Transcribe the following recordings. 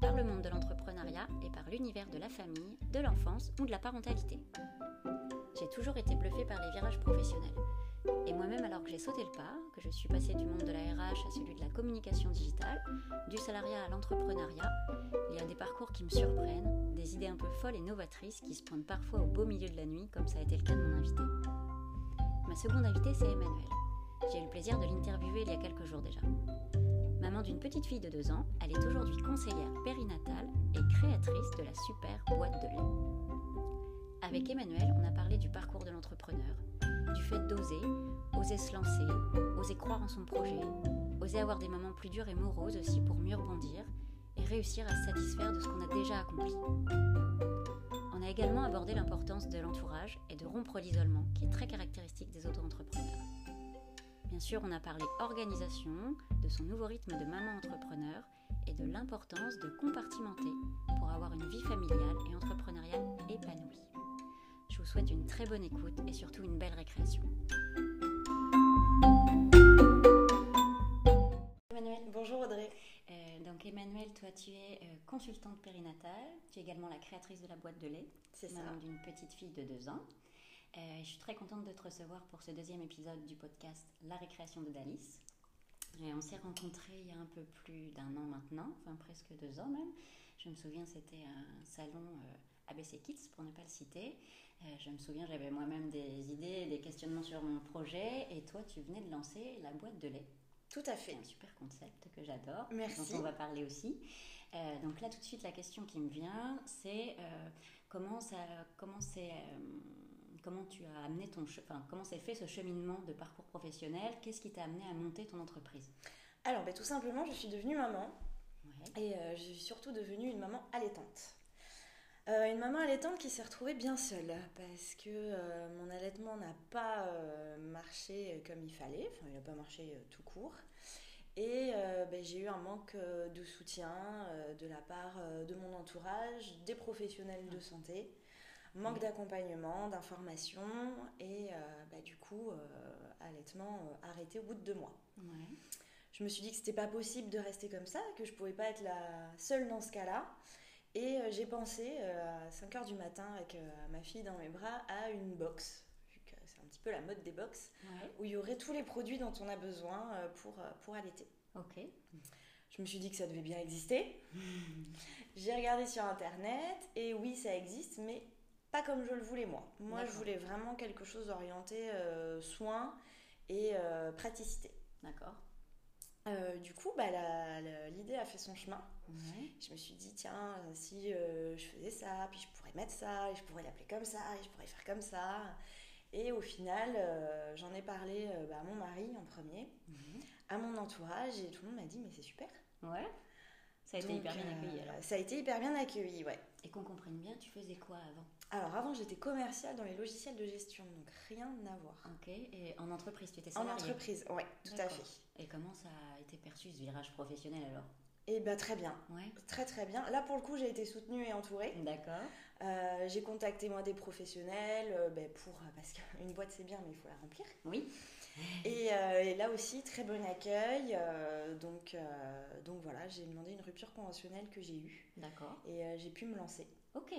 par le monde de l'entrepreneuriat et par l'univers de la famille, de l'enfance ou de la parentalité. J'ai toujours été bluffée par les virages professionnels. Et moi-même, alors que j'ai sauté le pas, que je suis passée du monde de la RH à celui de la communication digitale, du salariat à l'entrepreneuriat, il y a des parcours qui me surprennent, des idées un peu folles et novatrices qui se pointent parfois au beau milieu de la nuit, comme ça a été le cas de mon invité. Ma seconde invitée, c'est Emmanuel. J'ai eu le plaisir de l'interviewer il y a quelques jours déjà. Maman d'une petite fille de 2 ans, elle est aujourd'hui conseillère périnatale et créatrice de la super boîte de lait. Avec Emmanuel, on a parlé du parcours de l'entrepreneur, du fait d'oser, oser se lancer, oser croire en son projet, oser avoir des moments plus durs et moroses aussi pour mieux rebondir et réussir à se satisfaire de ce qu'on a déjà accompli. On a également abordé l'importance de l'entourage et de rompre l'isolement qui est très caractéristique des auto-entrepreneurs. Bien sûr, on a parlé organisation, de son nouveau rythme de maman entrepreneur et de l'importance de compartimenter pour avoir une vie familiale et entrepreneuriale épanouie. Je vous souhaite une très bonne écoute et surtout une belle récréation. Emmanuel. Bonjour Audrey. Euh, donc Emmanuel, toi tu es euh, consultante périnatale, tu es également la créatrice de la boîte de lait, C'est ça. maman d'une petite fille de 2 ans. Euh, je suis très contente de te recevoir pour ce deuxième épisode du podcast La récréation de Dalis. Et on s'est rencontrés il y a un peu plus d'un an maintenant, enfin presque deux ans même. Je me souviens, c'était un salon euh, ABC Kids, pour ne pas le citer. Euh, je me souviens, j'avais moi-même des idées, des questionnements sur mon projet, et toi, tu venais de lancer la boîte de lait. Tout à fait. un super concept que j'adore, Merci. dont on va parler aussi. Euh, donc là, tout de suite, la question qui me vient, c'est euh, comment ça, comment c'est, euh, comment tu as amené ton, enfin, comment s'est fait ce cheminement de parcours professionnel? Qu'est-ce qui t'a amené à monter ton entreprise? Alors, ben, tout simplement, je suis devenue maman Ouais. et euh, je suis surtout devenue une maman allaitante. Euh, une maman allaitante qui s'est retrouvée bien seule parce que euh, mon allaitement n'a pas marché comme il fallait, enfin il n'a pas marché tout court. Et euh, ben, j'ai eu un manque euh, de soutien euh, de la part de mon entourage, des professionnels de santé, manque d'accompagnement, d'information et euh, ben, du coup euh, allaitement euh, arrêté au bout de deux mois. Ouais. Je me suis dit que c'était pas possible de rester comme ça, que je pouvais pas être la seule dans ce cas-là. Et j'ai pensé à 5 heures du matin avec ma fille dans mes bras à une box, vu que c'est un petit peu la mode des box, Ouais. où il y aurait tous les produits dont on a besoin pour, pour allaiter. Ok. Je me suis dit que ça devait bien exister. J'ai regardé sur internet et oui, ça existe, mais pas comme je le voulais moi. Moi, je voulais vraiment quelque chose orienté euh, soins et euh, praticité. D'accord. Euh, du coup, bah, l'idée a fait son chemin. Je me suis dit, tiens, si euh, je faisais ça, puis je pourrais mettre ça, et je pourrais l'appeler comme ça, et je pourrais faire comme ça. Et au final, euh, j'en ai parlé bah, à mon mari en premier, Mhm. à mon entourage, et tout le monde m'a dit, mais c'est super. Ouais. Ça a été hyper bien accueilli alors. Ça a été hyper bien accueilli, ouais. Et qu'on comprenne bien, tu faisais quoi avant? Alors avant, j'étais commerciale dans les logiciels de gestion, donc rien à voir. Ok. Et en entreprise, tu étais En salariée entreprise, ouais, tout à fait. Et comment ça a été perçu ce virage professionnel alors? Et bah très bien, Ouais. très très bien. Là pour le coup, j'ai été soutenue et entourée. D'accord. Euh, j'ai contacté moi des professionnels euh, ben, pour parce qu'une boîte c'est bien mais il faut la remplir. Oui. Et, euh, et là aussi très bon accueil. euh, donc euh, donc voilà, j'ai demandé une rupture conventionnelle que j'ai eue D'accord. et euh, j'ai pu me lancer. Ok.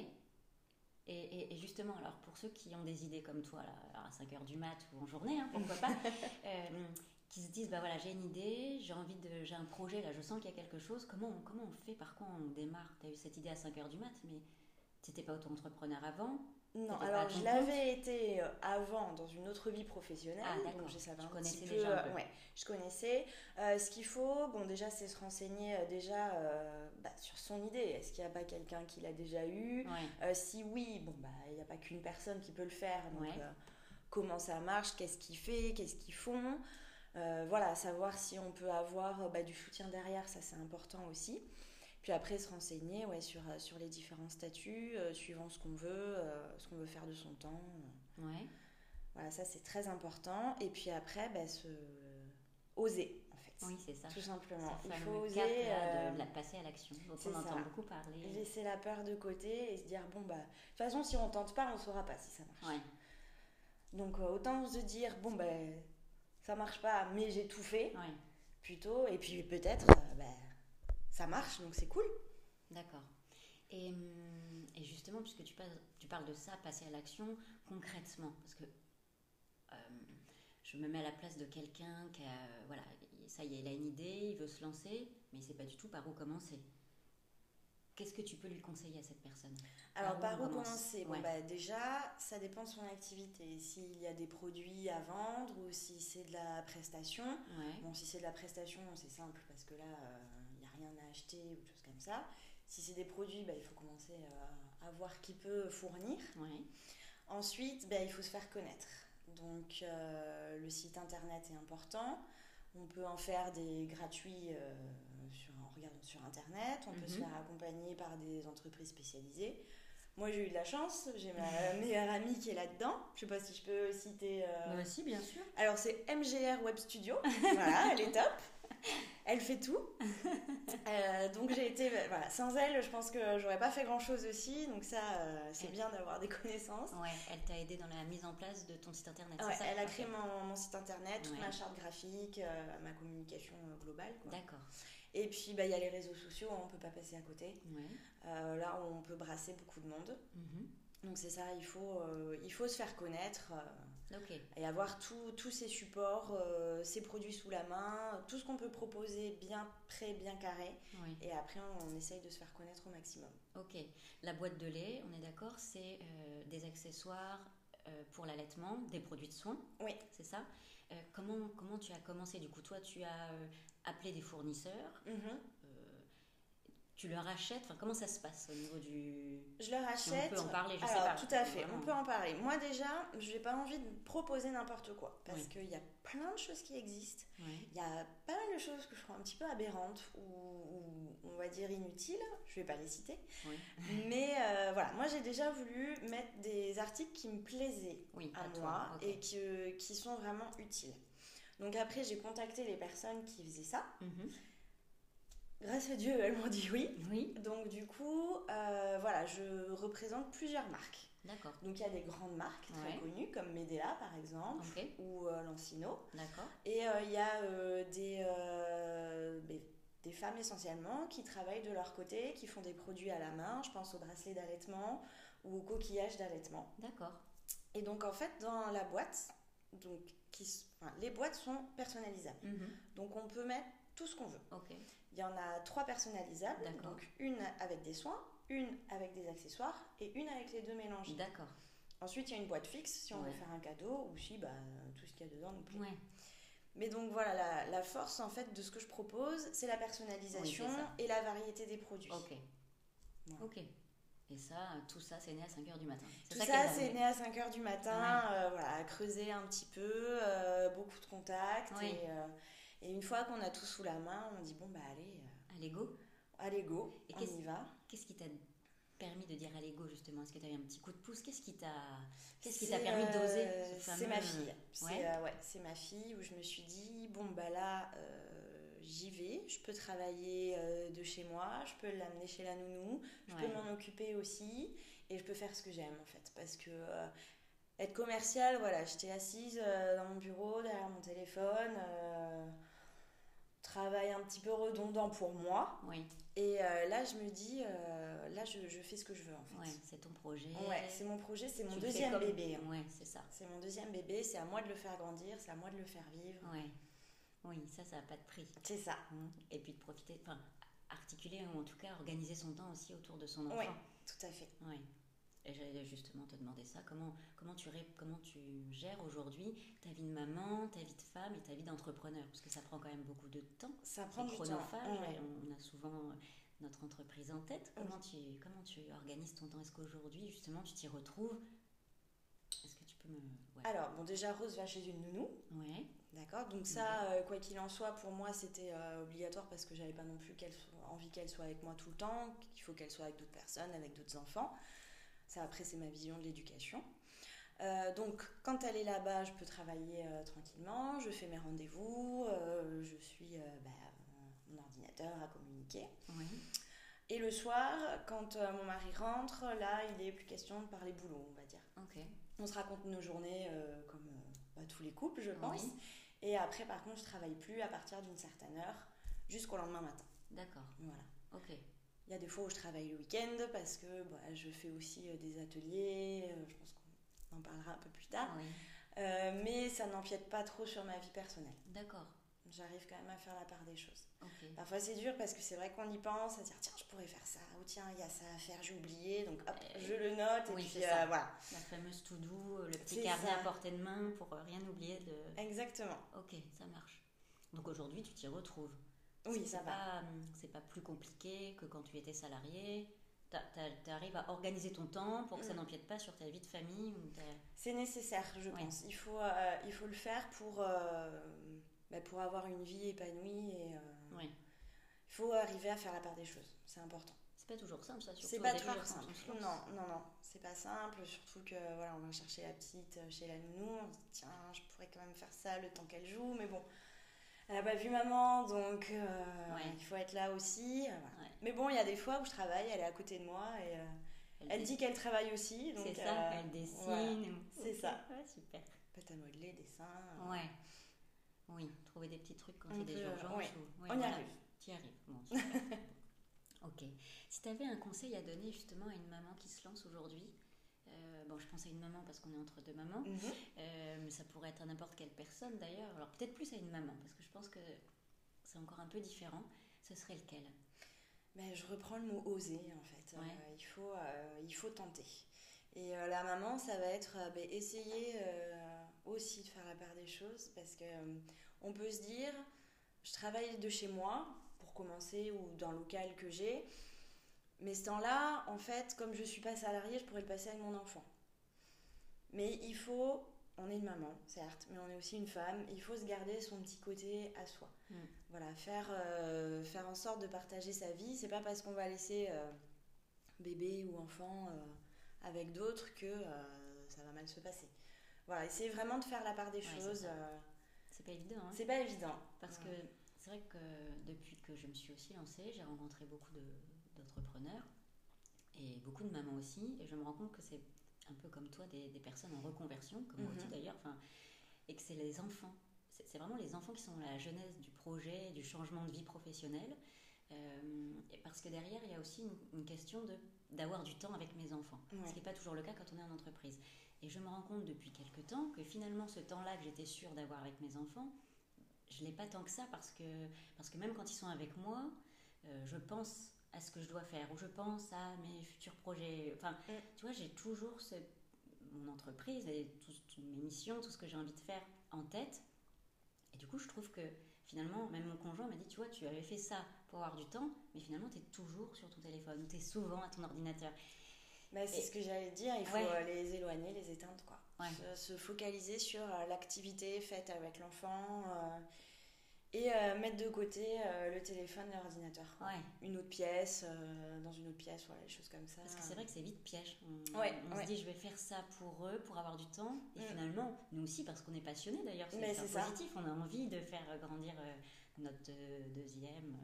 Et, et- et justement, alors pour ceux qui ont des idées comme toi, là, à 5h du mat ou en journée, hein, pourquoi pas, euh, qui se disent, bah voilà, j'ai une idée, j'ai envie de, j'ai un projet, là, je sens qu'il y a quelque chose, comment on, comment on fait, par quoi on démarre? Tu as eu cette idée à 5h du mat, mais tu n'étais pas auto-entrepreneur avant Non, alors je l'avais été euh, avant dans une autre vie professionnelle. Ah, donc je savais un connaissais petit peu. déjà un euh, peu. ouais, je connaissais. Euh, ce qu'il faut, bon déjà c'est se renseigner euh, déjà euh, bah, sur son idée. Est-ce qu'il n'y a pas quelqu'un qui l'a déjà eu? Ouais. Si oui, bon bah il n'y a pas qu'une personne qui peut le faire. Donc Ouais. comment ça marche, qu'est-ce qu'il fait, qu'est-ce qu'ils font? Voilà, savoir si on peut avoir bah, du soutien derrière, ça c'est important aussi. Puis après se renseigner ouais, sur, euh, sur les différents statuts, euh, suivant ce qu'on veut, euh, ce qu'on veut faire de son temps. Ouais. Voilà, ça c'est très important. Et puis après, bah, se oser en fait. Oui, c'est ça. Tout simplement. Il faut oser cap, là, de, la passer à l'action, dont on entend ça. beaucoup parler. laisser la peur de côté et se dire bon bah de toute façon si on tente pas, on saura pas si ça marche. Ouais. Donc autant se dire bon ben ça marche pas, mais j'ai tout fait Ouais. plutôt. Et puis peut-être ben, ça marche, donc c'est cool. D'accord. Et, hum, et, justement, puisque tu, parles, tu parles de ça, passer à l'action concrètement, parce que euh, je me mets à la place de quelqu'un qui a, voilà, ça y est, il a une idée, il veut se lancer, mais il ne sait pas du tout par où commencer. Qu'est-ce que tu peux lui conseiller à cette personne? Alors, par où, commencer? bon, bah, Déjà, ça dépend de son activité. S'il y a des produits à vendre ou si c'est de la prestation. Bon, si c'est de la prestation, c'est simple parce que là, euh, acheter ou des choses comme ça. Si c'est des produits, bah, il faut commencer euh, à voir qui peut fournir. Ensuite, bah, il faut se faire connaître. Donc, euh, le site internet est important. On peut en faire des gratuits sur sur Internet, on peut se mhm. faire accompagner par des entreprises spécialisées. Moi, j'ai eu de la chance, j'ai ma meilleure amie qui est là-dedans. Je sais pas si je peux citer. Euh... Moi aussi, bien sûr. Alors, c'est MGR Web Studio. voilà, elle est top. Elle fait tout. Euh, donc, j'ai été. Voilà, sans elle, je pense que j'aurais pas fait grand-chose aussi. Donc, ça, euh, c'est bien d'avoir des connaissances. Ouais, elle t'a aidé dans la mise en place de ton site internet. Ouais, ça elle a créé mon, mon, site internet, toute ma charte graphique, euh, ma communication globale. D'accord. Et puis, bah, il y a les réseaux sociaux, hein, on ne peut pas passer à côté. Là, on peut brasser beaucoup de monde. Mhm. Donc, c'est ça, il faut, il faut se faire connaître euh, et avoir tous ces supports, ces produits sous la main, tout ce qu'on peut proposer bien prêt, bien carré. Et après, on, essaye de se faire connaître au maximum. Ok. La boîte de lait, on est d'accord, c'est des accessoires pour l'allaitement, des produits de soins. Oui. C'est ça? Comment, comment tu as commencé? Du coup, toi, tu as appeler des fournisseurs. Mhm. Euh, tu leur achètes Enfin, comment ça se passe au niveau du. Je leur achète. on peut en parler, je Alors, sais pas. Tout à fait, on peut en parler. Moi, déjà, je n'ai pas envie de proposer n'importe quoi. Parce qu'il y a plein de choses qui existent. Il y a pas mal de choses que je trouve un petit peu aberrantes ou, on va dire inutiles. Je ne vais pas les citer. Mais euh, voilà, moi, j'ai déjà voulu mettre des articles qui me plaisaient à, moi et qui, qui sont vraiment utiles. Donc après, j'ai contacté les personnes qui faisaient ça. Mhm. Grâce à Dieu, elles m'ont dit oui. Oui. Donc du coup, euh, voilà, je représente plusieurs marques. D'accord. Donc il y a des grandes marques très connues comme Medela par exemple ou euh, Lancino. D'accord. Et euh, il y a des, des femmes essentiellement qui travaillent de leur côté, qui font des produits à la main. Je pense aux bracelets d'allaitement ou aux coquillages d'allaitement. D'accord. Et donc en fait dans la boîte, donc les boîtes sont personnalisables. Mhm. Donc on peut mettre tout ce qu'on veut. Il y en a trois personnalisables. Donc une avec des soins, une avec des accessoires et une avec les deux mélangés. D'accord. Ensuite, il y a une boîte fixe si on veut faire un cadeau ou si bah, tout ce qu'il y a dedans nous plaît. Mais donc voilà, la, force en fait de ce que je propose, c'est la personnalisation et la variété des produits. Ok. Ok. Et ça, tout ça, c'est né à 5h du matin. Tout ça, c'est né à 5h du matin, euh, voilà, à creuser un petit peu, euh, beaucoup de contacts. Euh, et, une fois qu'on a tout sous la main, on dit bon, bah allez. allez, go. Allez, go, et on y va. Qu'est-ce qui t'a permis de dire allez, go, justement? Est-ce que tu as eu un petit coup de pouce? Qu'est-ce qui t'a qu'est-ce qui t'a permis d'oser C'est ma fille. C'est ouais. c'est ma fille où je me suis dit bon, bah là j'y vais, je peux travailler euh, de chez moi, je peux l'amener chez la nounou, je peux m'en occuper aussi et je peux faire ce que j'aime en fait. Parce que euh, être commercial, voilà, j'étais assise euh, dans mon bureau, derrière mon téléphone, travail un petit peu redondant pour moi. Oui. Et là, je me dis, là, je, je, fais ce que je veux en fait. Ouais, c'est ton projet. Ouais, c'est mon projet, c'est mon deuxième bébé. Hein. Ouais, c'est ça. C'est mon deuxième bébé, c'est à moi de le faire grandir, c'est à moi de le faire vivre. Ouais. Oui, ça, ça n'a pas de prix. C'est ça. Mmh. Et puis de profiter, enfin, articuler ou en tout cas organiser son temps aussi autour de son enfant. Oui, tout à fait. Oui. Et j'allais justement te demander ça. Comment, comment, tu, comment tu gères aujourd'hui ta vie de maman, ta vie de femme et ta vie d'entrepreneur? Parce que ça prend quand même beaucoup de temps. Ça prend du chronophage. On a souvent notre entreprise en tête. Comment, tu, comment tu organises ton temps? Est-ce qu'aujourd'hui, justement, tu t'y retrouves? Est-ce que tu peux me. Alors, bon, déjà, Rose va chez une nounou. Ouais. D'accord? Donc ça, euh, quoi qu'il en soit, pour moi, c'était euh, obligatoire parce que j'avais pas non plus envie qu'elle soit avec moi tout le temps, qu'il faut qu'elle soit avec d'autres personnes, avec d'autres enfants. Ça, après, c'est ma vision de l'éducation. Euh, donc, quand elle est là-bas, je peux travailler tranquillement, je fais mes rendez-vous, je suis bah, mon ordinateur à communiquer. Et le soir, quand mon mari rentre, là, il est plus question de parler boulot, on va dire. On se raconte nos journées comme bah, tous les couples, je pense. Et après, par contre, je travaille plus à partir d'une certaine heure jusqu'au lendemain matin. D'accord. Voilà. Ok. Il y a des fois où je travaille le week-end parce que bah, je fais aussi euh, des ateliers, euh, je pense qu'on en parlera un peu plus tard. Oui. Euh, mais ça n'empiète pas trop sur ma vie personnelle. D'accord. J'arrive quand même à faire la part des choses. Parfois c'est dur parce que c'est vrai qu'on y pense, à dire tiens je pourrais faire ça, ou tiens il y a ça à faire, j'ai oublié, donc hop, Euh, je le note et puis ça. euh, voilà. La fameuse to-do, le petit carnet ça. à portée de main pour rien oublier de. Exactement. Ok, ça marche. Donc aujourd'hui, tu t'y retrouves. Oui, ça va. hum, C'est pas plus compliqué que quand tu étais salarié. Tu arrives à organiser ton temps pour que ça Mm. n'empiète pas sur ta vie de famille. C'est nécessaire, je Ouais. pense. Il faut, euh, il faut le faire pour, euh, bah, pour avoir une vie épanouie et euh, Ouais. il faut arriver à faire la part des choses. C'est important. C'est pas toujours simple, ça. surtout C'est pas toujours quand simple. Non, non, non, c'est pas simple. Surtout que voilà, on va chercher la petite chez la nounou. On se dit tiens, je pourrais quand même faire ça le temps qu'elle joue, mais bon, elle a pas vu maman, donc euh, Ouais. il faut être là aussi. Ouais. Mais bon, il y a des fois où je travaille, elle est à côté de moi et euh, elle dit qu'elle travaille aussi. donc, C'est ça, euh, elle dessine. voilà. C'est ça. Ouais, super. Pâte à modeler, dessin. Ouais. Oui, trouver des petits trucs quand il y a des urgences. ouais. ou- On y arrive. Tu y arrives. Bon, super. ok. Si tu avais un conseil à donner justement à une maman qui se lance aujourd'hui, euh, bon, je pense à une maman parce qu'on est entre deux mamans, Mhm. euh, mais ça pourrait être à n'importe quelle personne d'ailleurs. Alors peut-être plus à une maman parce que je pense que c'est encore un peu différent. Ce serait lequel? Ben, je reprends le mot oser en fait. Ouais. Euh, il, faut, il faut tenter. Et la maman, ça va être ben, essayer aussi de faire la part des choses parce que on peut se dire, je travaille de chez moi pour commencer ou dans le local que j'ai, mais ce temps-là, en fait, comme je suis pas salariée, je pourrais le passer avec mon enfant. Mais il faut, on est une maman, certes, mais on est aussi une femme. Il faut se garder son petit côté à soi. Mm. Voilà, faire, euh, faire en sorte de partager sa vie. C'est pas parce qu'on va laisser euh, bébé ou enfant euh, avec d'autres que ça va mal se passer. Voilà, essayer vraiment de faire la part des Ouais, choses. C'est pas évident. Hein c'est pas évident. Parce que c'est vrai que depuis que je me suis aussi lancée, j'ai rencontré beaucoup de- d'entrepreneurs et beaucoup de mamans aussi. Et je me rends compte que c'est un peu comme toi, des, des personnes en reconversion, comme moi Mhm. aussi d'ailleurs, et que c'est les enfants. C'est vraiment les enfants qui sont la jeunesse du projet, du changement de vie professionnelle. Euh, et parce que derrière, il y a aussi une, une question d'avoir du temps avec mes enfants. Ouais. Ce qui n'est pas toujours le cas quand on est en entreprise. Et je me rends compte depuis quelques temps que finalement, ce temps-là que j'étais sûre d'avoir avec mes enfants, je l'ai pas tant que ça parce que, parce que même quand ils sont avec moi, euh, je pense à ce que je dois faire ou je pense à mes futurs projets. Enfin, Mm. tu vois, j'ai toujours ce, mon entreprise et tout- toutes mes missions, tout ce que j'ai envie de faire en tête. Et du coup, je trouve que finalement, même mon conjoint m'a dit, tu vois, tu avais fait ça pour avoir du temps, mais finalement, tu es toujours sur ton téléphone tu es souvent à ton ordinateur. Bah, c'est ce que j'allais dire, il faut Ouais. euh, les éloigner, les éteindre. Quoi. Ouais. Se, se focaliser sur euh, l'activité faite avec l'enfant euh, et euh, mettre de côté euh, le téléphone et l'ordinateur. Ouais. Une autre pièce, euh, dans une autre pièce, voilà, des choses comme ça. Parce que c'est vrai que c'est vite piège. On, Ouais, on ouais. se dit je vais faire ça pour eux, pour avoir du temps. Et Mm. finalement, nous aussi, parce qu'on est passionné d'ailleurs, c'est positif. On a envie de faire grandir notre deuxième,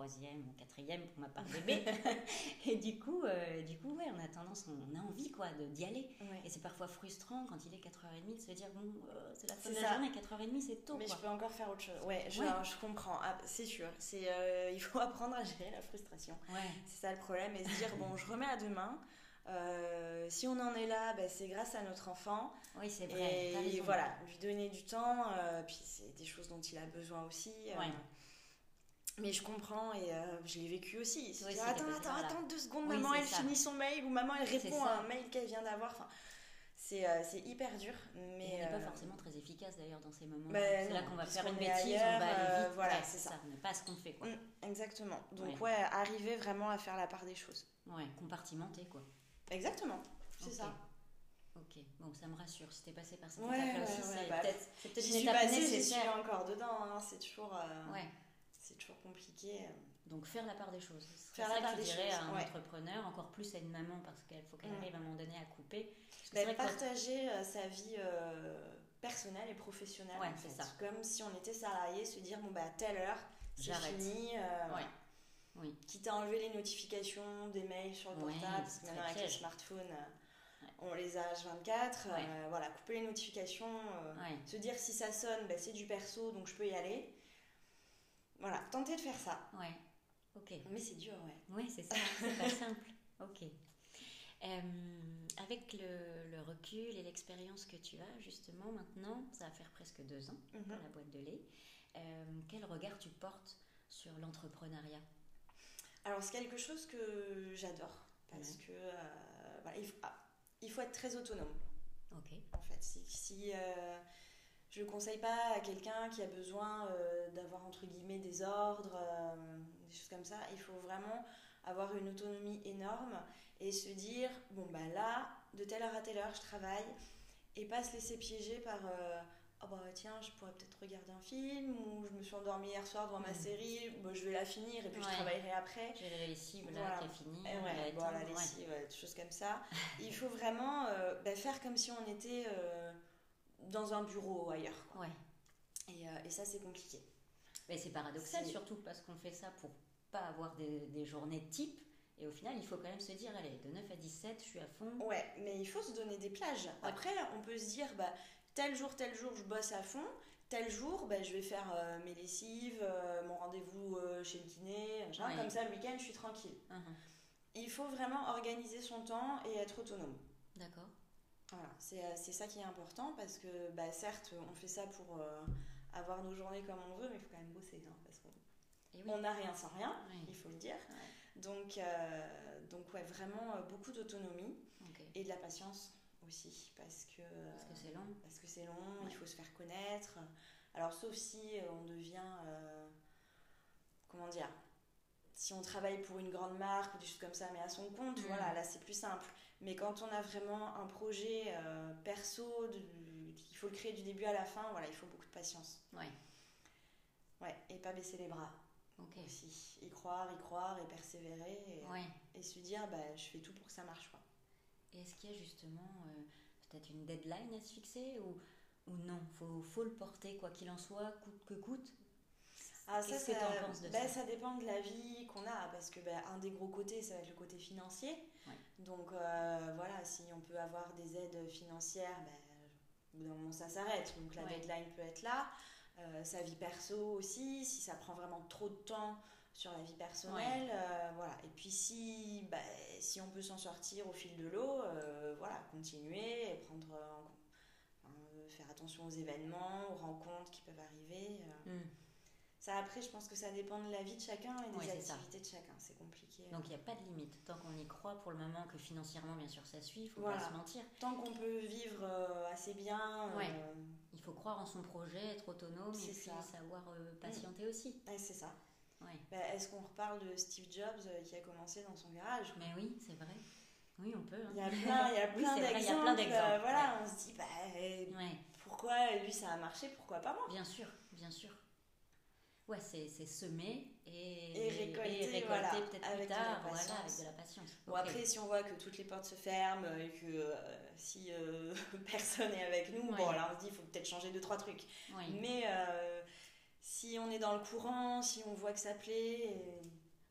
troisième ou quatrième, pour ma part bébé. et du coup, euh, du coup, ouais, on a tendance, on a envie quoi, d'y aller. Ouais. Et c'est parfois frustrant quand il est 4h30 de se dire bon, euh, c'est la fin de la ça. journée, 4h30 c'est tôt. Mais quoi. je peux encore faire autre chose. Ouais, je, Ouais. je comprends. Ah, c'est sûr. C'est, euh, il faut apprendre à gérer la frustration. C'est ça le problème. Et se dire, bon, je remets à demain. Euh, si on en est là, bah, c'est grâce à notre enfant. oui, c'est vrai. Et raison. voilà, lui donner du temps. euh, puis c'est des choses dont il a besoin aussi. euh, Ouais. Mais je comprends et euh, je l'ai vécu aussi. Oui, attends, attends, voilà. attends deux secondes, Oui, maman elle ça. finit son mail ou maman elle répond à un mail qu'elle vient d'avoir. Enfin, c'est, euh, hyper dur. Et Mais on n'est pas euh, forcément très efficace d'ailleurs dans ces moments. Ben c'est là qu'on va faire une bêtise, on va aller vite. voilà, Ouais, c'est ça. n'est pas ce qu'on fait quoi. Mm, exactement. Donc Ouais. ouais. arriver vraiment à faire la part des choses. Ouais, compartimenter quoi. Exactement, c'est ça. Ok, bon, ça me rassure. Si t'es passé par cette Ouais, étape-là ouais, aussi, ouais, c'est bah, peut-être J'y une suis étape passée, j'y suis nécessaire. encore dedans. hein, C'est toujours, euh, Ouais, c'est toujours compliqué. donc faire la part des choses. Faire ça la part que des dirais choses, à un ouais. entrepreneur, encore plus à une maman, parce qu'il faut qu'elle arrive à un moment donné à couper. Bah, partager euh, sa vie euh, personnelle et professionnelle. Ouais, en c'est ça. Comme si on était salarié, se dire bon bah à telle heure, c'est fini. euh, Ouais. Oui. Quitte à enlever les notifications des mails sur le portable, parce que maintenant avec les smartphones, euh, on les a H24. euh, Ouais. voilà, couper les notifications. euh. Se dire si ça sonne, bah, c'est du perso, donc je peux y aller. Voilà, tenter de faire ça. Ouais. Ok. Mais c'est dur, ouais. Oui, c'est ça, c'est pas simple. Ok. Euh, avec le, le recul et l'expérience que tu as, justement, maintenant, ça va faire presque deux ans Mhm. pour la boîte de lait. euh, quel regard tu portes sur l'entrepreneuriat? Alors, c'est quelque chose que j'adore parce Ouais. que euh, voilà, il, faut, ah, il faut être très autonome. Ok. en fait. Si, si, je ne conseille pas à quelqu'un qui a besoin euh, d'avoir entre guillemets des ordres, euh, des choses comme ça, il faut vraiment avoir une autonomie énorme et se dire bon bah là, de telle heure à telle heure, je travaille et pas se laisser piéger par euh, oh bah tiens, je pourrais peut-être regarder un film ou je me suis endormie hier soir devant ma Mhm. série, bah, je vais la finir et puis je travaillerai après. J'ai les lessives là Voilà. qui est fini. Et on ouais, va bon, la lessive, ouais, des choses comme ça. Il faut vraiment bah, faire comme si on était dans un bureau ou ailleurs. quoi. Ouais. Et, euh, et ça, c'est compliqué. Mais c'est paradoxal surtout parce qu'on fait ça pour pas avoir des, des journées type. Et au final, il faut quand même se dire, allez, de 9 à 17, je suis à fond. Ouais, mais il faut se donner des plages. Après, on peut se dire, bah, tel jour, tel jour, je bosse à fond. Tel jour, bah, je vais faire euh, mes lessives, euh, mon rendez-vous euh, chez le kiné. Ouais. Comme ça, le week-end, je suis tranquille. Mhm. Il faut vraiment organiser son temps et être autonome. D'accord. Voilà, c'est euh, c'est ça qui est important parce que, bah, certes, on fait ça pour euh, avoir nos journées comme on veut, mais il faut quand même bosser. hein, parce qu'on oui. n'a rien sans rien, Oui. il faut le dire. Ouais. Donc, euh, donc ouais, vraiment euh, beaucoup d'autonomie et de la patience aussi parce que Parce que c'est long. parce que c'est long, Ouais. il faut se faire connaître. Alors, sauf si on devient. comment dire Si on travaille pour une grande marque ou des choses comme ça, mais à son compte, Mm. voilà, là c'est plus simple. Mais quand on a vraiment un projet euh, perso, de- il faut le créer du début à la fin, voilà, il faut beaucoup de patience. Ouais. Ouais, et pas baisser les bras Ok. aussi. Y croire, y croire et persévérer et, Ouais. et se dire, bah, je fais tout pour que ça marche. Quoi. Et est-ce qu'il y a justement euh, peut-être une deadline à se fixer ou, ou non? Faut, faut le porter quoi qu'il en soit, coûte que coûte? Ah, ça, Qu'est-ce que ça, t'en penses de ben, ça? ça dépend de la vie qu'on a, parce que ben, un des gros côtés, ça va être le côté financier. Donc euh, voilà, si on peut avoir des aides financières, ben, au bout d'un moment, ça s'arrête. Donc la Ouais. deadline peut être là. Euh, sa vie perso aussi, si ça prend vraiment trop de temps sur la vie personnelle, euh, voilà. Et puis si, ben, si on peut s'en sortir au fil de l'eau, voilà, continuer et prendre en faire attention aux événements, aux rencontres qui peuvent arriver. euh. Ça, après, je pense que ça dépend de la vie de chacun et des Ouais, activités de chacun. C'est compliqué. Donc il n'y a pas de limite. Tant qu'on y croit pour le moment, que financièrement, bien sûr, ça suit, il faut Voilà. pas se mentir. Tant qu'on peut vivre euh, assez bien, Ouais. euh, Il faut croire en son projet, être autonome et puis ça. Mm. savoir euh, patienter aussi. ouais, c'est ça. Bah, Est-ce qu'on reparle de Steve Jobs euh, qui a commencé dans son garage? Mais oui, c'est vrai. Oui, on peut. hein. Il y a plein, Oui, d'exemples. euh, voilà, on se dit, bah, euh, pourquoi lui ça a marché, pourquoi pas moi? Bien sûr, bien sûr. Ouais, c'est semer et, Et récolter, voilà, peut-être plus avec de la tard, voilà, patience. avec de la patience. Bon, après, si on voit que toutes les portes se ferment et que euh, si euh, personne est avec nous, bon, là, on se dit, il faut peut-être changer deux, trois trucs. Mais euh, si on est dans le courant, si on voit que ça plaît,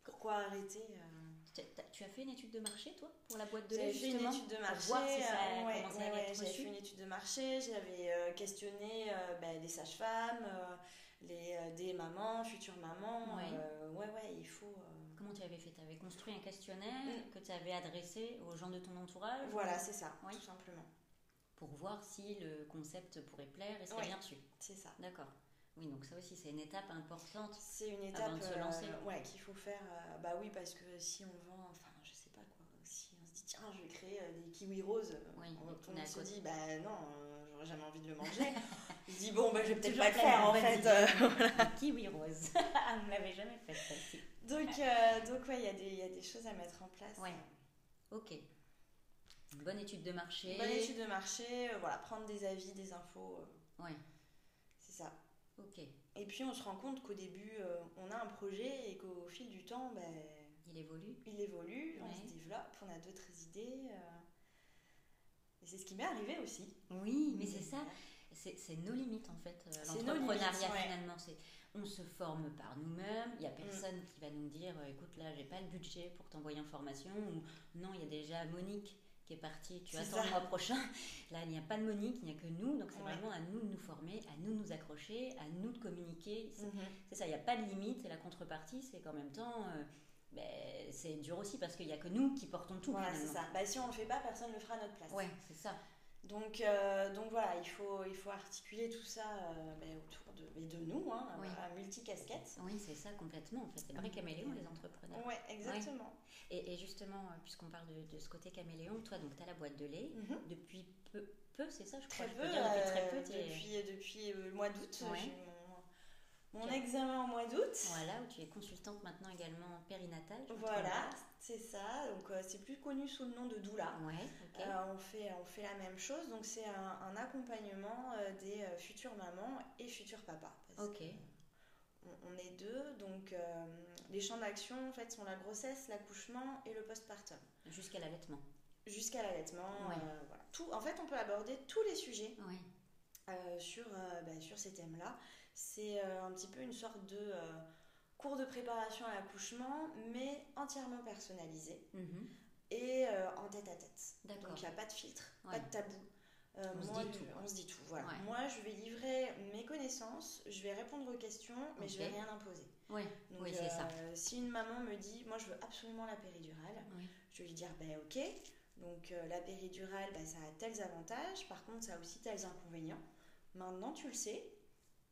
pourquoi arrêter euh, Tu as- fait une étude de marché, toi, pour la boîte de lait, fait une étude de marché. euh, ouais, ouais, ouais, J'avais fait une étude de marché, j'avais euh, questionné euh, bah, les sages-femmes, euh, les, euh, des mamans, futures mamans. Ouais. euh, ouais, ouais, il faut. euh, Comment tu avais fait? Tu avais construit un questionnaire Mm. que tu avais adressé aux gens de ton entourage Voilà, c'est ça, Oui. tout simplement. pour voir si le concept pourrait plaire et serait Oui. bien reçu. C'est ça. D'accord. Oui, donc ça aussi, c'est une étape importante. C'est une Avant étape de se lancer. euh, ouais, qu'il faut faire. euh, bah oui, parce que si on vend, enfin, je sais pas quoi, si on se dit, tiens, je vais créer euh, des kiwis roses, euh, Oui, on- on se dit, bah non, euh, j'aurais jamais envie de le manger. Se dit, bon, bah je vais peut-être pas le faire en fait. euh, Le kiwi rose. On ne l'avait jamais fait celle-ci. Donc, euh, donc ouais, il y, a des- il y a des choses à mettre en place. Ouais. Ok. Bonne étude de marché. Bonne étude de marché, euh, voilà, prendre des avis, des infos, euh, Ouais. c'est ça. Ok. Et puis on se rend compte qu'au début, euh, on a un projet et qu'au fil du temps, ben, Il évolue. il évolue, on se développe, on a d'autres idées. Et c'est ce qui m'est arrivé aussi. Oui, mais c'est ça. C'est nos limites en fait. euh, L'entrepreneuriat ouais. finalement, c'est on se forme par nous-mêmes. Il y a personne qui va nous dire, euh, écoute là, j'ai pas le budget pour t'envoyer en formation ou non, il y a déjà Monique qui est parti, tu attends le mois prochain. Là, il n'y a pas de Monique, il n'y a que nous, donc c'est vraiment à nous de nous former, à nous de nous accrocher, à nous de communiquer. C'est mhm. ça, il n'y a pas de limite, et la contrepartie, c'est qu'en même temps, euh, ben, c'est dur aussi parce qu'il n'y a que nous qui portons tout. Voilà, c'est ça. Bah, si on ne le fait pas, personne ne le fera à notre place. Ouais, c'est ça. Donc, euh, donc voilà, il faut, il faut articuler tout ça euh, ben, autour de, de nous, hein, à multicasquette. Oui, c'est ça complètement. En fait, c'est vrai caméléon, les entrepreneurs? Oui, exactement. Et, justement, euh, puisqu'on parle de, ce côté caméléon, toi, donc tu as la boîte de lait mhm. depuis peu, peu c'est ça, je crois. Très peu, depuis très peu. Depuis, depuis le mois d'août, mon examen au mois d'août. Voilà, où tu es consultante maintenant également périnatale. Voilà, c'est ça. Donc euh, c'est plus connu sous le nom de doula. Ouais, euh, on, fait, on fait la même chose. Donc c'est un, accompagnement euh, des futures mamans et futurs papas. ok. On, est deux, donc les champs d'action en fait sont la grossesse, l'accouchement et le postpartum. Jusqu'à l'allaitement. Jusqu'à l'allaitement, voilà. Tout, en fait, on peut aborder tous les sujets sur, bah, sur ces thèmes-là. C'est euh, un petit peu une sorte de euh, cours de préparation à l'accouchement, mais entièrement personnalisé mhm. et euh, en tête à tête. Donc il n'y a pas de filtre, pas de tabou. on, moi, se dit tout, on se dit tout. Voilà. Moi, je vais livrer mes connaissances, je vais répondre aux questions, mais je je vais rien imposer. oui, c'est ça. Si une maman me dit, moi, je veux absolument la péridurale, je vais lui dire, ben ok. Donc la péridurale, ben, ça a tels avantages, par contre, ça a aussi tels inconvénients. Maintenant, tu le sais,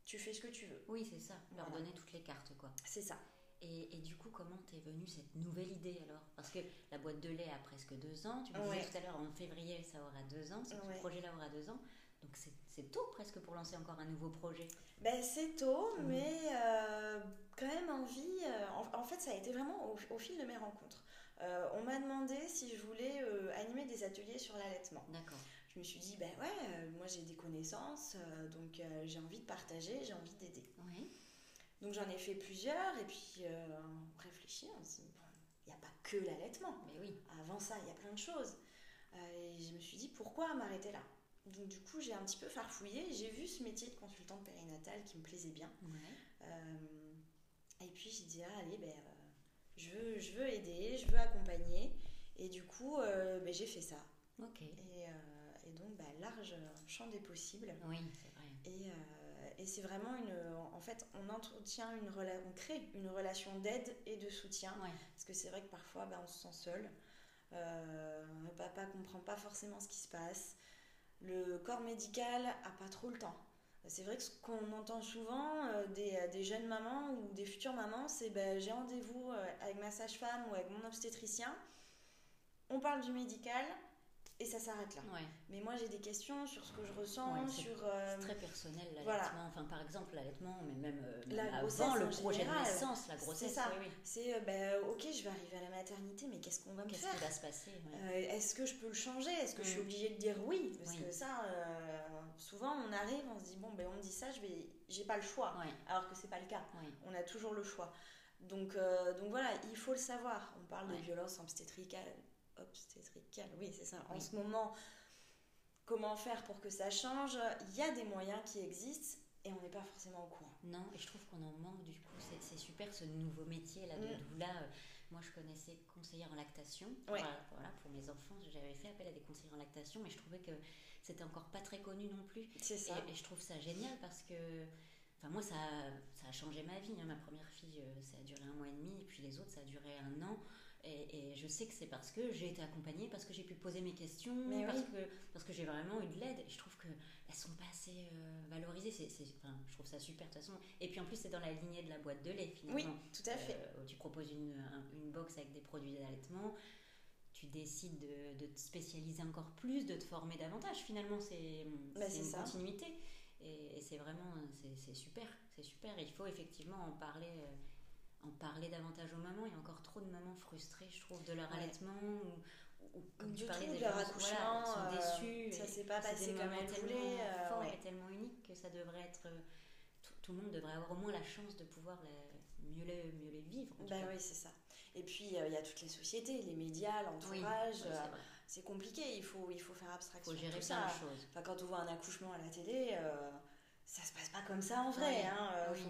tu fais ce que tu veux. Oui, c'est ça, leur donner toutes les cartes, quoi. C'est ça. Et, et, du coup, comment t'es venue cette nouvelle idée alors? Parce que la boîte de lait a presque deux ans. Tu me disais tout à l'heure, en février, ça aura deux ans. Ce projet-là aura deux ans. Donc c'est tôt presque pour lancer encore un nouveau projet. Ben, c'est tôt, mmh. mais euh, quand même envie. Euh, en, fait, ça a été vraiment au, fil de mes rencontres. Euh, on m'a demandé si je voulais animer des ateliers sur l'allaitement. D'accord je me suis dit, ben ouais, euh, moi j'ai des connaissances, euh, donc euh, j'ai envie de partager, j'ai envie d'aider. Donc j'en ai fait plusieurs, et puis on réfléchit, on se dit, il n'y a pas que l'allaitement. Mais oui. Avant ça, il y a plein de choses. et je me suis dit, pourquoi m'arrêter là? Donc du coup, j'ai un petit peu farfouillé, j'ai vu ce métier de consultante périnatale qui me plaisait bien. et puis j'ai dit, ah, allez, ben, je, veux, je veux aider, je veux accompagner. Et du coup, ben, j'ai fait ça. Ok. Et, et donc bah, large champ des possibles. Oui, c'est vrai. Et, euh, et c'est vraiment une. En fait, on entretient une on crée une relation d'aide et de soutien. Parce que c'est vrai que parfois, bah, on se sent seul. Euh, papa comprend pas forcément ce qui se passe. Le corps médical a pas trop le temps. C'est vrai que ce qu'on entend souvent euh, des, des, jeunes mamans ou des futures mamans, c'est ben, j'ai rendez-vous euh, avec ma sage-femme ou avec mon obstétricien. On parle du médical, et ça s'arrête là. Mais moi j'ai des questions sur ce que je ressens, sur. Euh, c'est très personnel l'allaitement. Enfin, par exemple, l'allaitement, mais même euh, la avant le projet de naissance, la grossesse. C'est ça. C'est euh, ben, ok, je vais arriver à la maternité, mais qu'est-ce qu'on va me faire Qu'est-ce qui va se passer Est-ce que je peux le changer? Est-ce que je suis mm. obligée de dire oui? Parce que ça, souvent on arrive, on se dit bon, ben on me dit ça, je vais, j'ai pas le choix. Alors que c'est pas le cas. On a toujours le choix. Donc, donc voilà, il faut le savoir. On parle de violence obstétricale obstétricale. Oui, c'est ça. En ce moment, comment faire pour que ça change? Il y a des moyens qui existent et on n'est pas forcément au courant. Non, et je trouve qu'on en manque du coup. C'est super ce nouveau métier là de mm. doula. Euh, moi, je connaissais conseillère en lactation. Voilà, pour mes enfants, j'avais fait appel à des conseillers en lactation, mais je trouvais que c'était encore pas très connu non plus. C'est ça. Et, je trouve ça génial parce que. Enfin, moi, ça, ça a changé ma vie. Hein. Ma première fille, euh, ça a duré un mois et demi, et puis les autres, ça a duré un an. Et, je sais que c'est parce que j'ai été accompagnée, parce que j'ai pu poser mes questions, parce, que, parce que j'ai vraiment eu de l'aide. Et je trouve qu'elles sont pas assez euh, valorisées. C'est, enfin, je trouve ça super de toute façon. Et puis en plus, c'est dans la lignée de la boîte de lait finalement. Oui, tout à fait. Euh, tu proposes une, une box avec des produits d'allaitement. Tu décides de, de, te spécialiser encore plus, de te former davantage. Finalement, c'est, bah, une continuité. Et, c'est vraiment c'est, super. C'est super. Il faut effectivement en parler. Euh, en parler davantage aux mamans. Il y a encore trop de mamans frustrées, je trouve, de leur allaitement ou, comme tu parlais de leur accouchement, sont euh, déçues. ça s'est pas passé comme elles voulaient. Euh, fort et tellement unique que ça devrait être. Euh, tout, le monde devrait avoir au moins la chance de pouvoir mieux, les, mieux les vivre. Ben oui, c'est ça. Et puis il y a toutes les sociétés, les médias, l'entourage. c'est compliqué, il faut, il faut faire abstraction. Il faut gérer tout ça. choses. Enfin, quand on voit un accouchement à la télé, ça se passe pas comme ça en vrai. Hein, faut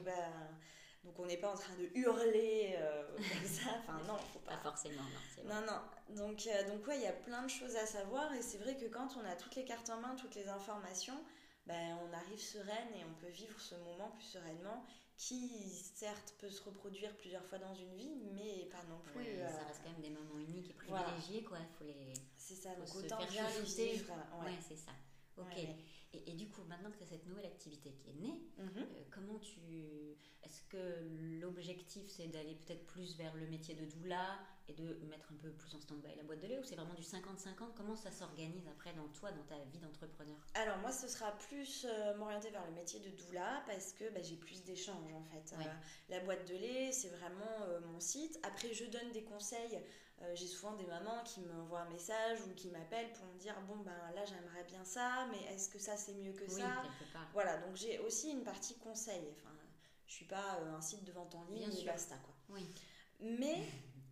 Donc on n'est pas en train de hurler euh, comme ça. Enfin non, faut pas. Pas forcément, non. c'est vrai. Non, non. Donc, euh, donc ouais, il y a plein de choses à savoir. Et c'est vrai que quand on a toutes les cartes en main, toutes les informations, ben, on arrive sereine et on peut vivre ce moment plus sereinement qui, certes, peut se reproduire plusieurs fois dans une vie, mais pas non plus. Euh, ça reste quand même des moments uniques et voilà. privilégiés, quoi. Faut les... c'est ça, faut donc se autant bien les vivre. Ouais. Ouais, c'est ça. Ok. Ouais, ouais. Et, et du coup, maintenant que tu as cette nouvelle activité qui est née, Mhm. euh, comment tu. Est-ce que l'objectif c'est d'aller peut-être plus vers le métier de doula et de mettre un peu plus en stand-by la boîte de lait ou c'est vraiment du 50-50 Comment ça s'organise après dans toi, dans ta vie d'entrepreneur? Alors moi, ce sera plus euh, m'orienter vers le métier de doula parce que bah, j'ai plus d'échanges en fait. Ouais. Euh, la boîte de lait, c'est vraiment euh, mon site. Après, je donne des conseils. Euh, j'ai souvent des mamans qui m'envoient un message ou qui m'appellent pour me dire bon ben là j'aimerais bien ça, mais est-ce que ça c'est mieux que Oui, ça part. Voilà, donc j'ai aussi une partie conseil. Enfin, je suis pas euh, un site de vente en ligne et basta quoi. Oui. Mais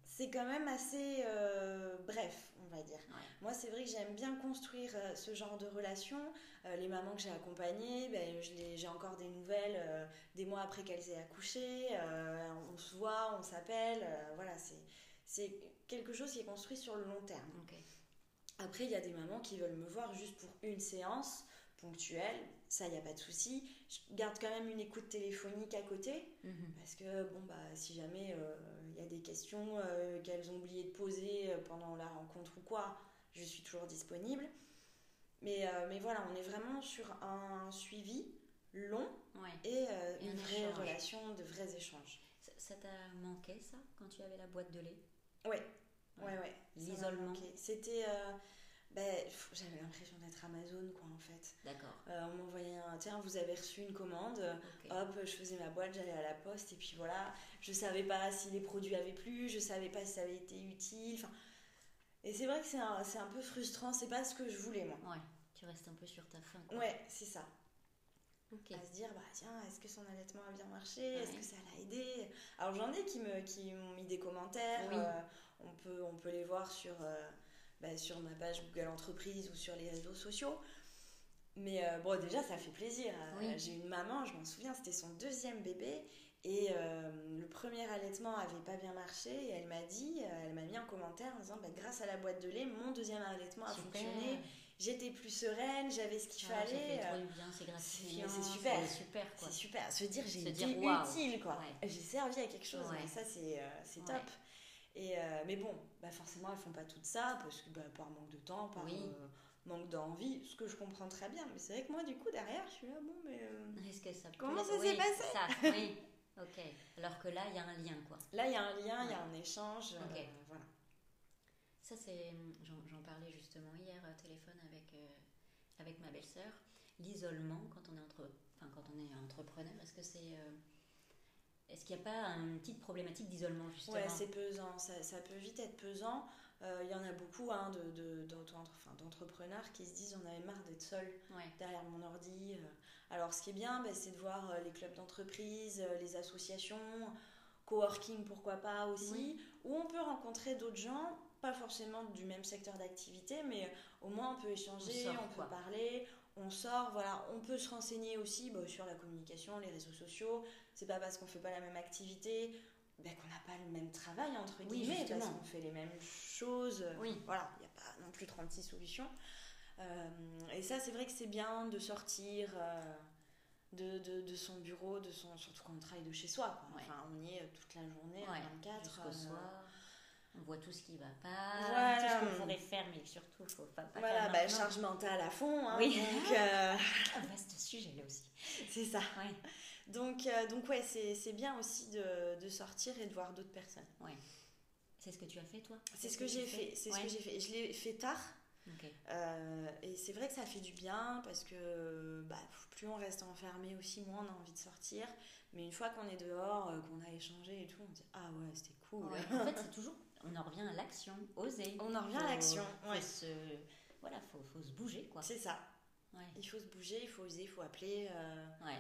c'est quand même assez euh, bref, on va dire. Ouais. Moi, c'est vrai que j'aime bien construire euh, ce genre de relation. Euh, les mamans que j'ai accompagnées, ben, je les- j'ai encore des nouvelles des mois après qu'elles aient accouché. On se voit, on s'appelle. voilà, c'est c'est quelque chose qui est construit sur le long terme. Après, il y a des mamans qui veulent me voir juste pour une séance ponctuelle. Ça, il n'y a pas de souci. Je garde quand même une écoute téléphonique à côté. Mhm. Parce que, bon, bah, si jamais euh, il y a des questions euh, qu'elles ont oublié de poser euh, pendant la rencontre ou quoi, je suis toujours disponible. Mais, euh, mais voilà, on est vraiment sur un suivi long Ouais. et Et un une vraie échange. relation, de vrais échanges. Ça t'a manqué ça quand tu avais la boîte de lait? Ouais, ouais, ouais. L'isolement. C'était. euh, ben, J'avais l'impression d'être Amazon, quoi, en fait. D'accord. Euh, on m'envoyait un. Tiens, vous avez reçu une commande. Hop, je faisais ma boîte, j'allais à la poste et puis voilà. Je savais pas si les produits avaient plu, je savais pas si ça avait été utile. Enfin, et c'est vrai que c'est un, un peu frustrant, c'est pas ce que je voulais moi. Ouais. Tu restes un peu sur ta faim. quoi. Ouais, c'est ça. Ok. À se dire, bah tiens, est-ce que son allaitement a bien marché? Est-ce que ça l'a aidé? Alors j'en ai qui me qui m'ont mis des commentaires. Oui. euh, on, peut, on peut les voir sur, euh, bah, sur ma page Google Entreprise ou sur les réseaux sociaux. Mais euh, bon, déjà, ça fait plaisir. Oui. J'ai une maman, je m'en souviens, c'était son deuxième bébé. Et le premier allaitement avait pas bien marché. Et elle m'a dit, elle m'a mis en commentaire en disant bah, grâce à la boîte de lait, mon deuxième allaitement a Super. fonctionné. J'étais plus sereine, j'avais ce qu'il Ah, fallait. euh, trop du bien, c'est gratifiant. c'est super. C'est super quoi. c'est super, se dire j'ai été waouh. utile quoi. Ouais. J'ai servi à quelque chose, Ouais. ça c'est euh, top. Et, euh, mais bon, bah forcément elles font pas tout ça parce que bah, par manque de temps, par Oui. euh, manque d'envie, ce que je comprends très bien. Mais c'est vrai que moi du coup derrière je suis là, bon mais... euh, Est-ce que ça Comment ça s'est passé? ça, oui. Ok. Alors que là, il y a un lien quoi. Là il y a un lien, il y a un échange. euh, Ok. voilà. Ça, c'est. J'en parlais justement hier au téléphone avec, euh, avec ma belle-sœur. L'isolement, quand on est entre, enfin, quand on est entrepreneur, est-ce que c'est. euh, Est-ce qu'il n'y a pas une petite problématique d'isolement justement? Ouais, c'est pesant, ça, ça peut vite être pesant. Euh, Il y en a beaucoup hein, de, de- d'entrepreneurs qui se disent on avait marre d'être seul Ouais. derrière mon ordi. euh. Alors ce qui est bien, bah, c'est de voir euh, les clubs d'entreprise, euh, les associations, coworking pourquoi pas aussi, Oui. où on peut rencontrer d'autres gens, pas forcément du même secteur d'activité, mais au moins on peut échanger, On peut parler, on sort, voilà, on peut se renseigner aussi bah, sur la communication, les réseaux sociaux. C'est pas parce qu'on fait pas la même activité bah, qu'on n'a pas le même travail entre Oui, guillemets, parce justement. qu'on fait les mêmes choses. Oui. Voilà, il n'y a pas non plus 36 solutions. Euh, et ça, c'est vrai que c'est bien de sortir euh, de, de, de son bureau, de son, surtout quand on travaille de chez soi. quoi. Ouais. Enfin, on y est toute la journée, Ouais, 24. Jusqu'au euh, soir. On voit tout ce qui va pas, Voilà. tout ce qu'on pourrait faire, mais surtout, il faut pas, pas Voilà, faire bah, charge mentale à fond. hein, Oui. Donc, euh, Un vaste sujet là aussi. c'est ça. Ouais. Donc, euh, donc ouais, c'est bien aussi de, de sortir et de voir d'autres personnes. C'est ce que tu as fait toi? C'est ce que j'ai fait. fais C'est ce Ouais. que j'ai fait. Je l'ai fait tard. Euh, et c'est vrai que ça fait du bien parce que bah, plus on reste enfermé aussi, moins on a envie de sortir. Mais une fois qu'on est dehors, euh, qu'on a échangé et tout, on dit Ah ouais, c'était cool. Ouais, En fait, c'est toujours. On en revient à l'action, oser. On en revient à l'action. Ouais. se, voilà, faut, faut se bouger quoi. C'est ça. Ouais. Il faut se bouger, il faut oser, il faut appeler. euh, Ouais.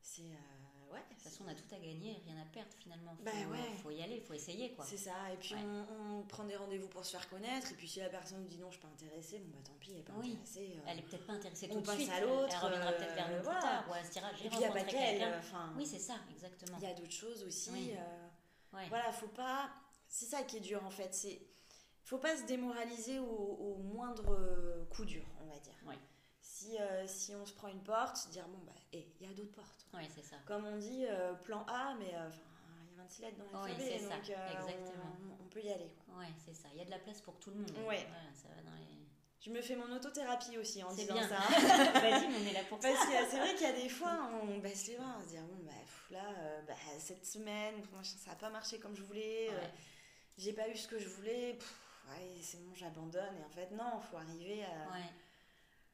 c'est euh, ouais. De toute façon, on a tout à gagner, rien à perdre finalement. Faut, Bah ouais. faut y aller, faut essayer quoi. C'est ça, et puis Ouais. on, on prend des rendez-vous pour se faire connaître, et puis si la personne dit non, je suis pas intéressée, bon bah tant pis, elle est pas Oui. intéressée. euh. Elle est peut-être pas intéressée On de passe suite. à l'autre, Elle reviendra peut-être vers nous euh, plus voilà. tard. Ou elle se dira, j'ai Et puis il y a pas rencontré quelqu'un. enfin, Oui, c'est ça, exactement. il y a d'autres choses aussi. Oui. Voilà, faut pas. C'est ça qui est dur en fait. C'est faut pas se démoraliser au, au moindre euh, coup dur, on va dire. Oui. Si, euh, si on se prend une porte, se dire bon bah, eh, il y a d'autres portes. Oui, c'est ça. Comme on dit, euh, plan A, mais euh, il y a 26 lettres dans Oui, l'alphabet, c'est ça, donc exactement. on, on peut y aller. Ouais, c'est ça. Il y a de la place pour tout le monde. Voilà, ça va dans les. Je me fais mon autothérapie aussi en disant bien. ça. Vas-y, on est là pour. Parce que c'est vrai qu'il y a des fois, on baisse les bras, on se dit, bon, bah, pff, là, euh, bah, cette semaine, ça n'a pas marché comme je voulais, euh. J'ai pas eu ce que je voulais, ouais, c'est bon, j'abandonne. Et en fait, non, il faut arriver à Ouais.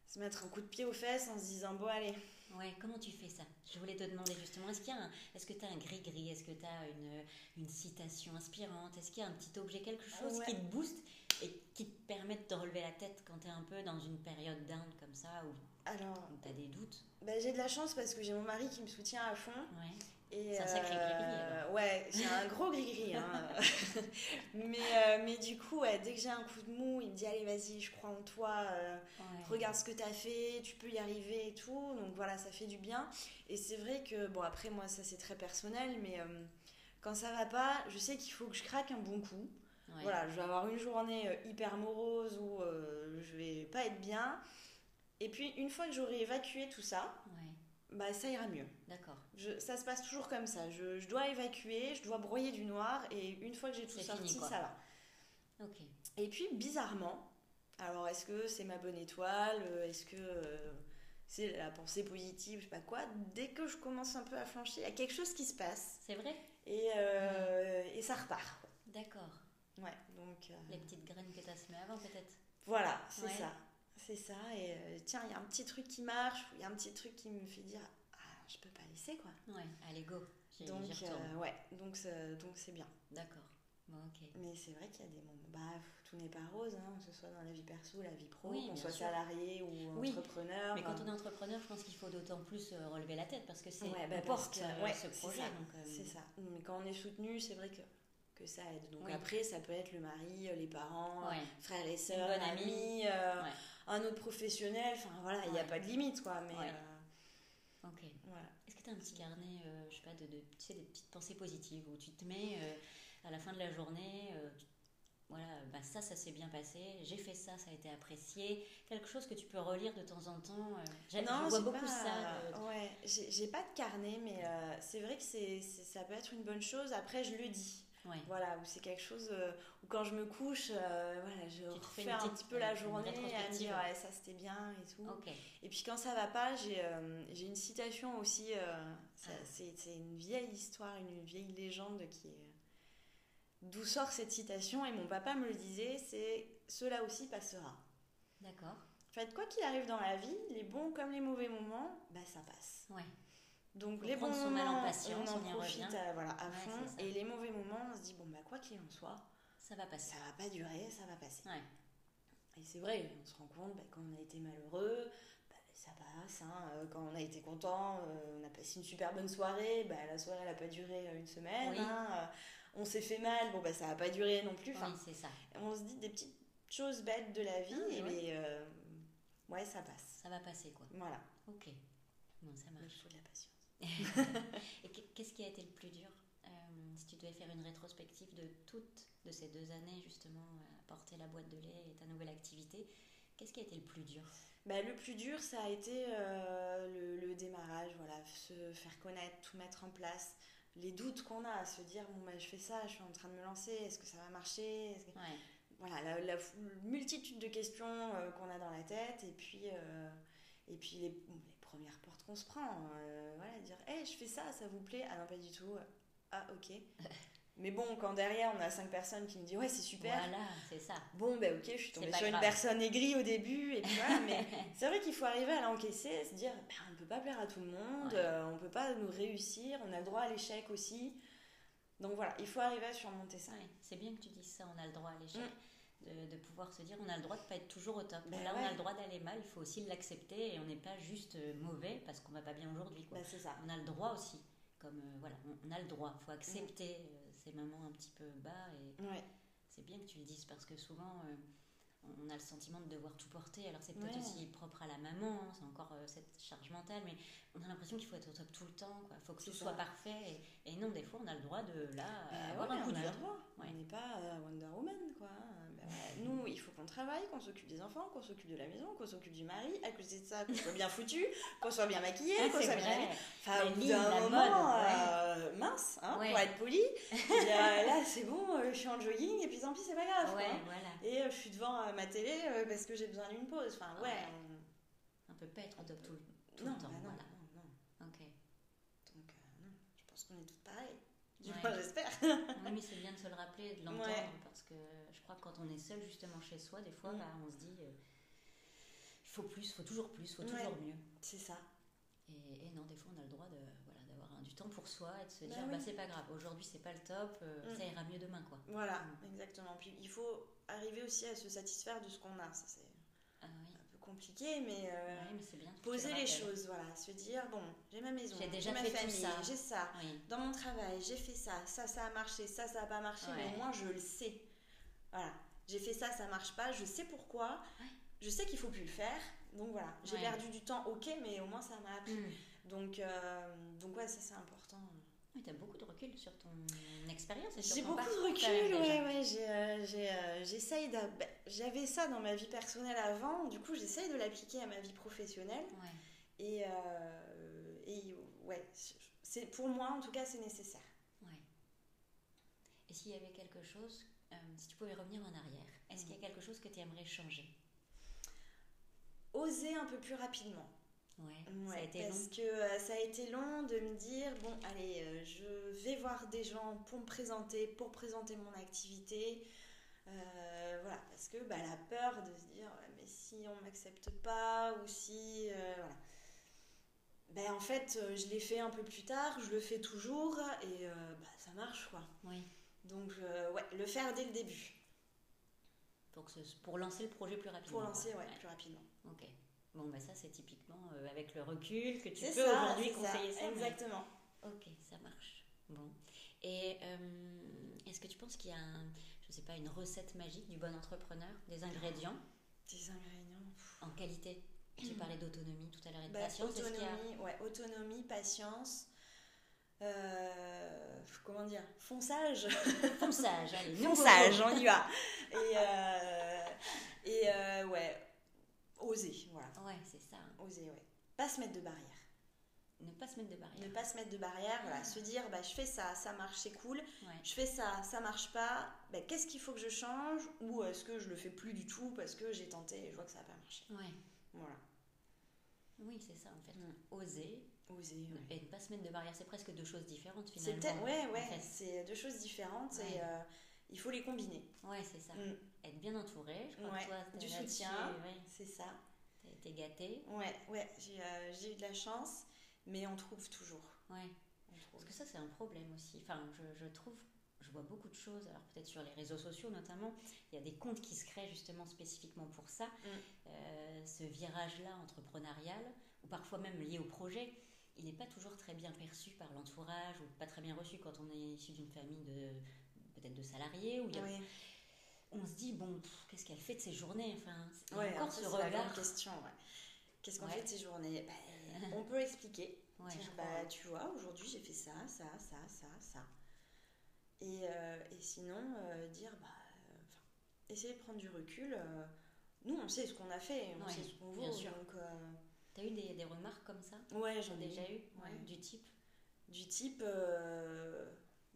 se mettre un coup de pied aux fesses en se disant, bon, allez, Ouais, comment tu fais ça? Je voulais te demander justement, est-ce qu'il y a un, est-ce que tu as un gris-gris? Est-ce que tu as une, une citation inspirante? Est-ce qu'il y a un petit objet, quelque chose Ouais. qui te booste et qui te permet de te relever la tête quand tu es un peu dans une période down comme ça où, alors, tu as des doutes? bah, j'ai de la chance parce que j'ai mon mari qui me soutient à fond. Ouais. Et, C'est un sacré gris-gris, alors. Ouais, j'ai un gros gris-gris. hein. mais, euh, mais du coup, ouais, dès que j'ai un coup de mou, il me dit Allez, vas-y, je crois en toi, euh, Ouais. regarde ce que tu as fait, tu peux y arriver et tout. Donc voilà, ça fait du bien. Et c'est vrai que, bon, après, moi, ça c'est très personnel, mais euh, quand ça va pas, je sais qu'il faut que je craque un bon coup. Ouais. Voilà, je vais avoir une journée euh, hyper morose où euh, je vais pas être bien. Et puis, une fois que j'aurai évacué tout ça, bah ça ira mieux. d'accord. Ça se passe toujours comme ça. Je, je dois évacuer, je dois broyer du noir, et une fois que j'ai tout sorti, fini, ça va. Ok. Et puis, bizarrement, alors est-ce que c'est ma bonne étoile euh, Est-ce que euh, c'est la pensée positive Je sais pas quoi. Dès que je commence un peu à flancher, il y a quelque chose qui se passe, C'est vrai? Et, euh, et ça repart. D'accord. Ouais, donc euh, Les petites graines que tu as semées avant peut-être? Voilà, c'est Ouais. ça. C'est ça, et euh, tiens, il y a un petit truc qui marche, il y a un petit truc qui me fait dire Ah, je peux pas laisser quoi. Ouais, allez go. Donc, euh, ouais, donc c'est donc c'est bien. D'accord. Bon. Mais c'est vrai qu'il y a des moments. Bah, tout n'est pas rose, hein, que ce soit dans la vie perso, la vie pro, Oui, qu'on soit sûr. salarié ou Oui, entrepreneur. Mais quand on est entrepreneur, je pense qu'il faut d'autant plus euh, relever la tête parce que c'est Ouais, bah, porte euh, ouais, ce c'est projet. ça, euh, C'est ça. Mais quand on est soutenu, c'est vrai que, que ça aide. Donc Oui. après, ça peut être le mari, les parents, Ouais. frères et sœurs, bonne amie. euh, Ouais. Un autre professionnel. Enfin voilà, il n'y a Ouais. pas de limite quoi. Mais Ouais. euh, Ok. voilà. Est-ce que tu as un petit carnet, euh, je sais pas, de, de- tu sais, des petites pensées positives où tu te mets euh, à la fin de la journée, euh, tu- voilà, bah ça, ça s'est bien passé, j'ai fait ça, ça a été apprécié, quelque chose que tu peux relire de temps en temps. j'ai- je vois beaucoup pas- ça. de- Ouais, j'ai pas de carnet, mais c'est vrai que c'est- ça peut être une bonne chose. Après, je le dis. Ouais. Voilà, où c'est quelque chose euh, où quand je me couche, euh, voilà, je refais une un petite- petit peu la journée à me dire ouais, ça c'était bien et tout. Et puis quand ça va pas, j'ai euh, une citation aussi, euh, Ah. c'est c'est une vieille histoire, une vieille légende qui est. D'où sort cette citation Et mon papa me le disait c'est cela aussi passera. D'accord. En fait, quoi qu'il arrive dans la vie, les bons comme les mauvais moments, bah ça passe. Ouais. Donc Faut les bons mal en moments, patience, on en on profite à, voilà, à Ouais, fond. Et les mauvais moments, on se dit bon bah quoi qu'il en soit, Ça va passer. ça va pas durer, ça va passer. Ouais. Et c'est vrai, on se rend compte bah, quand on a été malheureux, bah, ça passe. hein. Euh, Quand on a été content, euh, on a passé une super bonne soirée, bah, la soirée elle a pas duré euh, une semaine. Oui. hein. Euh, On s'est fait mal, bon bah ça va pas durer non plus. Enfin, Oui, c'est ça. on se dit des petites choses bêtes de la vie, Ah, et ouais. mais, euh, ouais ça passe. Ça va passer, quoi. Voilà, Ok. Bon, ça il marche. faut de la patience. Et qu'est- qu'est-ce qui a été le plus dur euh, Si tu devais faire une rétrospective de toutes de ces deux années, justement, à porter la boîte de lait et ta nouvelle activité, qu'est-ce qui a été le plus dur? Bah, le plus dur, ça a été euh, le, le démarrage, voilà, se faire connaître, tout mettre en place, les doutes qu'on a, se dire bon bah je fais ça, je suis en train de me lancer, est-ce que ça va marcher? Est-ce que- Ouais. Voilà, la, multitude de questions euh, qu'on a dans la tête et puis euh, et puis les, bon, les premières portes qu'on se prend, euh, voilà, dire hey, je fais ça, ça vous plaît? Ah non pas du tout. Ah ok. Mais bon, quand derrière on a cinq personnes qui me disent ouais c'est super. Voilà, c'est ça. Bon, ben ok, je suis tombée sur une personne aigrie au début, et puis voilà, mais c'est vrai qu'il faut arriver à l'encaisser, se dire, ben, on ne peut pas plaire à tout le monde, Ouais. euh, on ne peut pas nous réussir, on a le droit à l'échec aussi. Donc voilà, il faut arriver à surmonter ça. Ouais, c'est bien que tu dises ça, on a le droit à l'échec. De, de pouvoir se dire, on a le droit de pas être toujours au top. Ben Là, on a le droit d'aller mal, il faut aussi l'accepter et on n'est pas juste euh, mauvais parce qu'on va pas bien aujourd'hui. Ben, c'est ça. On a le droit aussi. comme euh, voilà, on, a le droit, il faut accepter euh, ces moments un petit peu bas et Ouais. c'est bien que tu le dises parce que souvent euh, on a le sentiment de devoir tout porter. Alors c'est peut-être Ouais. aussi propre à la maman, hein, c'est encore euh, cette charge mentale, mais on a l'impression qu'il faut être au top tout le temps, il faut que tout soit parfait. Et, et non, des fois on a le droit de là Bah avoir ouais, un coup on a dur. le droit. Ouais. On n'est pas euh, Wonder Woman, quoi. Ouais, Nous, il faut qu'on travaille, qu'on s'occupe des enfants, qu'on s'occupe de la maison, qu'on s'occupe du mari. À côté de ça, qu'on soit bien foutu, qu'on soit bien maquillé, Ah, qu'on soit bien habillé. Enfin, au bout d'un moment, mode, euh, mince, hein, Ouais. pour être poli. Et, euh, là, c'est bon, euh, je suis en jogging et puis tant pis, c'est pas grave. Ouais, quoi. voilà. Et euh, je suis devant euh, ma télé euh, parce que j'ai besoin d'une pause. Enfin, ouais. On- On peut pas être au top tout, le- tout non, le temps. bah non, voilà. non, non. Ok. Donc, euh, non, je pense qu'on est toutes pareilles. Du Ouais. moins, j'espère. Oui, mais c'est bien de se le rappeler, de l'entendre, Ouais. parce que crois que quand on est seul justement chez soi, des fois, Mm. bah, on se dit, euh, il faut plus, il faut toujours plus, il faut Ouais. toujours mieux. C'est ça. Et, et non, des fois, on a le droit de voilà, d'avoir du temps pour soi et de se Bah dire, oui. bah, c'est pas grave, aujourd'hui, c'est pas le top, euh, Mm. ça ira mieux demain, quoi. Voilà, Mm. exactement. Puis il faut arriver aussi à se satisfaire de ce qu'on a. Ça, c'est Ah oui, un peu compliqué, mais euh, mais bien. tu poser le les choses, voilà. Se dire, bon, j'ai ma maison, J'ai ma fait famille, ça. j'ai ça. Oui, Dans mon travail, j'ai fait ça, ça, ça a marché, ça, ça a pas marché, mais au moins je le sais. Voilà, j'ai fait ça, ça marche pas, je sais pourquoi, Ouais. je sais qu'il faut plus le faire. Donc voilà, j'ai Ouais. perdu du temps, ok, mais au moins ça m'a appris. Mm. Donc, euh, donc ouais, ça c'est important. Oui, tu as beaucoup de recul sur ton expérience et sur J'ai beaucoup de recul, ouais, ouais. j'ai, euh, euh, j'essaye d'a- ben, J'avais ça dans ma vie personnelle avant, du coup j'essaye de l'appliquer à ma vie professionnelle. Ouais. Et, euh, et ouais, c'est, pour moi en tout cas c'est nécessaire. Ouais. Et s'il y avait quelque chose, euh, si tu pouvais revenir en arrière, est-ce qu'il y a quelque chose que tu aimerais changer? Oser un peu plus rapidement. Ouais, ça a Ouais, été parce long. que euh, ça a été long de me dire bon allez euh, je vais voir des gens pour me présenter pour présenter mon activité Euh, voilà parce que bah, la peur de se dire Ouais, mais si on m'accepte pas ou si voilà ben en fait je l'ai fait un peu plus tard je le fais toujours et bah, ça marche quoi Oui. Donc euh, ouais le faire dès le début ce- pour lancer le projet plus rapidement. pour lancer quoi. ouais, plus rapidement Ok. Bon, bah ça, c'est typiquement euh, avec le recul que tu peux ça, aujourd'hui ça, conseiller ça. mais- exactement Ok, ça marche. Bon. Et euh, est-ce que tu penses qu'il y a, un, je sais pas, une recette magique du bon entrepreneur, des ingrédients? Des ingrédients pff. en qualité Tu parlais d'autonomie tout à l'heure et de Bah, patience. A- autonomie, ouais, autonomie, patience, euh, comment dire, fonçage, Fonçage, allez, fonçage, on y va. Et, euh, et euh, ouais, oser, voilà, Ouais, c'est ça. oser, ouais. Pas se mettre de barrière. Ne pas se mettre de barrière. Ne pas se mettre de barrière, voilà, se dire, bah, je fais ça, ça marche, c'est cool. Ouais. Je fais ça, ça marche pas. bah, Qu'est-ce qu'il faut que je change? Ou est-ce que je le fais plus du tout parce que j'ai tenté et je vois que ça n'a pas marché? Ouais. Voilà, Oui, c'est ça en fait. Mm. Oser oser. ouais. et ne pas se mettre de barrière. C'est presque deux choses différentes C'est finalement. peut-être, ouais, ouais, en fait. c'est deux choses différentes Ouais. et euh, il faut les combiner. Ouais, c'est ça. Mm. Être bien entouré. Je crois Ouais, que toi, du soutien. C'est ça. T'as été gâtée. Ouais, ouais, j'ai euh, j'ai eu de la chance, mais on trouve toujours. Ouais. Trouve. Parce que ça, c'est un problème aussi. Enfin, je, je trouve, je vois beaucoup de choses, alors peut-être sur les réseaux sociaux notamment, il y a des comptes qui se créent justement spécifiquement pour ça. Mm. Euh, ce virage-là entrepreneurial, ou parfois même lié au projet, il n'est pas toujours très bien perçu par l'entourage, ou pas très bien reçu quand on est issu d'une famille de peut-être de salariés, Oui, on se dit, bon, qu'est-ce qu'elle fait de ses journées Enfin, ouais, encore ce c'est la grande regard. question. ouais. Qu'est-ce qu'on Ouais. fait de ces journées? Bah, On peut expliquer. Dire, bah, tu vois, aujourd'hui j'ai fait ça, ça, ça, ça, ça. Et, euh, et sinon, euh, dire, bah, essayer de prendre du recul. euh, nous, on sait ce qu'on a fait, on sait ce qu'on vaut. Donc, T'as eu des, des remarques comme ça ouais, J'en ai déjà eu Ouais. Du type du type euh,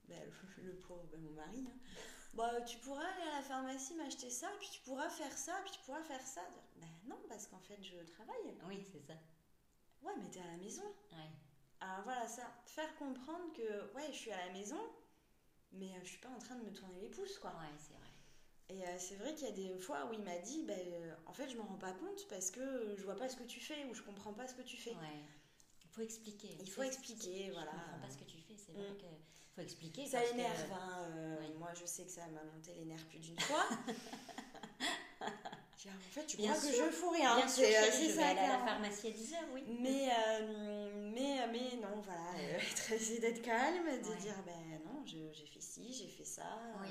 bah, le, le pauvre bah, mon mari hein. bah, tu pourras aller à la pharmacie m'acheter ça puis tu pourras faire ça puis tu pourras faire ça bah non parce qu'en fait je travaille Oui, c'est ça. ouais mais t'es à la maison Ouais. alors voilà ça faire comprendre que ouais je suis à la maison mais euh, je suis pas en train de me tourner les pouces quoi Ouais, c'est vrai. Et euh, c'est vrai qu'il y a des fois où il m'a dit bah, euh, en fait je m'en rends pas compte parce que je vois pas ce que tu fais ou je comprends pas ce que tu fais Ouais. Il faut expliquer. Il faut expliquer, je voilà. comprends pas ce que tu fais, c'est vrai Mm. que faut expliquer. Ça que- énerve, hein, euh, oui. moi je sais que ça m'a monté les nerfs plus d'une fois. Je en fait, tu Bien crois que sûr. je fous rien. Bien sûr, C'est- chérie, c'est je vais ça, aller à la pharmacie à 10h, oui. Mais, euh, mais, mais non, voilà, euh, essayer d'être calme, de Ouais. dire, ben non, je- j'ai fait ci, j'ai fait ça. Oui.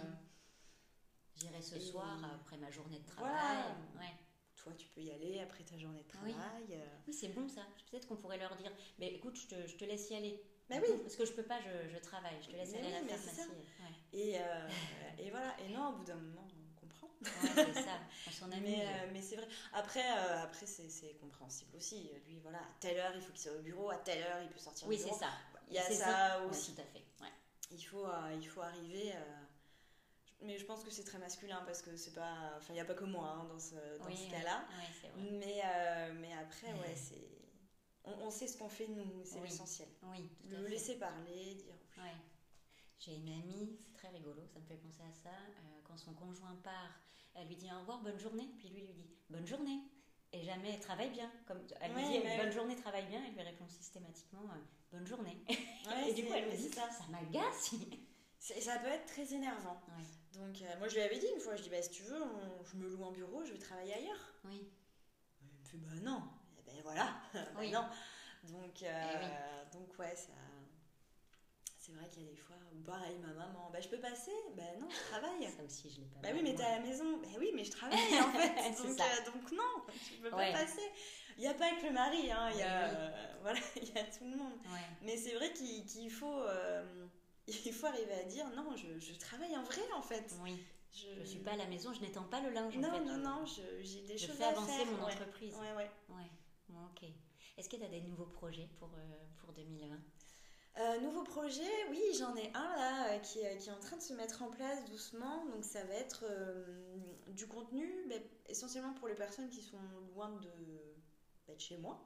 J'irai ce Et- soir après ma journée de Voilà. travail. Ouais. toi, tu peux y aller après ta journée de travail. euh. Oui, c'est bon ça. Peut-être qu'on pourrait leur dire, mais écoute, je te, je te laisse y aller. Bah oui. Parce que je peux pas, je, je travaille. Je te laisse Mais aller à la pharmacie. Ouais. Et, euh, et voilà, et non, au bout d'un moment, on comprend. Ouais, c'est ça. On s'en amuse. Mais, euh, mais c'est vrai. Après, euh, après c'est, compréhensible aussi. Lui, voilà, à telle heure, il faut qu'il soit au bureau, à telle heure, il peut sortir oui, c'est ça. Il y a ça aussi. tout à fait. Ouais. Il faut, il faut arriver. Mais je pense que c'est très masculin parce que c'est pas. Enfin, il n'y a pas que moi hein, dans ce, dans oui, ce cas-là. Mais, euh, mais après, Ouais. c'est. On, on sait ce qu'on fait nous, c'est Oui. l'essentiel. Oui, tout à Le fait. laisser parler, dire. Ouais. J'ai une amie, c'est très rigolo, ça me fait penser à ça. euh, quand son conjoint part, elle lui dit au revoir, bonne journée, puis lui lui dit bonne journée. Et jamais travaille bien. Comme elle lui dit mais- bonne journée, travaille bien, elle lui répond systématiquement euh, bonne journée. Ouais, et du coup, elle me dit ça. ça m'agace. Ça peut être très énervant. Ouais. Donc, euh, moi, je lui avais dit une fois, je dis, bah, si tu veux, on- je me loue un bureau, je vais travailler ailleurs. Oui, Il me fait, bah non. Eh ben voilà, bah Oui. non. Donc, euh, Eh donc ouais, ça. C'est vrai qu'il y a des fois, ou pareil, ma maman, bah je peux passer? Bah non, je travaille. ça aussi, je l'ai pas. Bah oui, mais t'es à la maison. Bah oui, mais je travaille en fait. C'est donc, ça. euh, donc non, tu peux Ouais. pas passer. Il n'y a pas que le mari, hein, il y a, oui. euh, voilà, il y a tout le monde. Ouais. Mais c'est vrai qu'il qu'il faut, euh, il faut arriver à dire non, je, je travaille en vrai en fait. Oui, Je, je suis pas à la maison, je n'étends pas le linge. en Non, fait. non, Je- non, je- j'ai des Je choses fais à avancer faire. mon ouais. entreprise. Ouais, ouais. Ouais, ok. Est-ce que tu as des nouveaux projets pour, euh, pour 2020 Euh, nouveau projet, oui, j'en ai un là euh, qui, est- qui est en train de se mettre en place doucement. Donc ça va être euh, du contenu, mais essentiellement pour les personnes qui sont loin de, bah, de chez moi.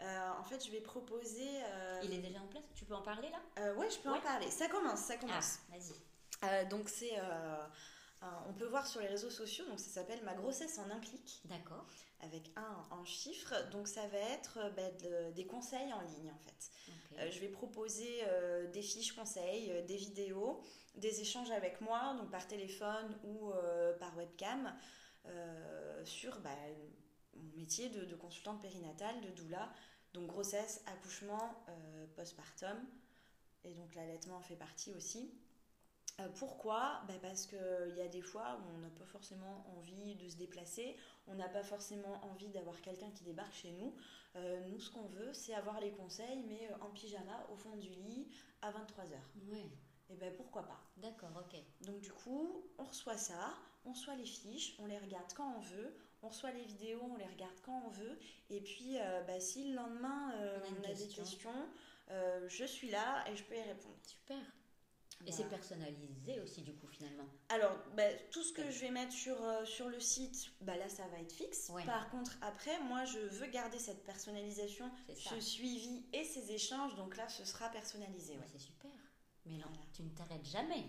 Euh, en fait, je vais proposer. euh, Il est déjà en place? Tu peux en parler là? Euh, ouais, je peux Ouais. en parler. Ça commence, ça Ah, commence. vas-y. Euh, donc c'est, on peut voir sur les réseaux sociaux. Donc ça s'appelle ma grossesse en un clic D'accord. avec un en chiffres. Donc ça va être bah, de- des conseils en ligne en fait. ok. Euh, je vais proposer des fiches conseils, des vidéos, des échanges avec moi, donc par téléphone ou par webcam, euh, sur bah, mon métier de, de consultante périnatale, de doula, donc grossesse, accouchement, euh, postpartum, et donc l'allaitement en fait partie aussi. Euh, pourquoi? Bah, Parce qu'il y a des fois où on n'a pas forcément envie de se déplacer, on n'a pas forcément envie d'avoir quelqu'un qui débarque chez nous. Euh, nous, ce qu'on veut, c'est avoir les conseils, mais euh, en pyjama, au fond du lit, à 23h. Ouais, Et ben pourquoi pas? D'accord, ok. Donc du coup, on reçoit ça, on reçoit les fiches, on les regarde quand on veut, on reçoit les vidéos, on les regarde quand on veut, et puis euh, bah, si le lendemain euh, On a une on a des question. questions, euh, je suis là et je peux y répondre. Super. Et c'est personnalisé aussi du coup finalement. Alors, bah, tout ce que Ouais. je vais mettre sur, sur le site, bah, là, ça va être fixe. Ouais. Par contre, après, moi, je veux garder cette personnalisation, ce suivi et ces échanges. Donc là, ce sera personnalisé. Ouais, c'est super. Mais là, Voilà. tu ne t'arrêtes jamais.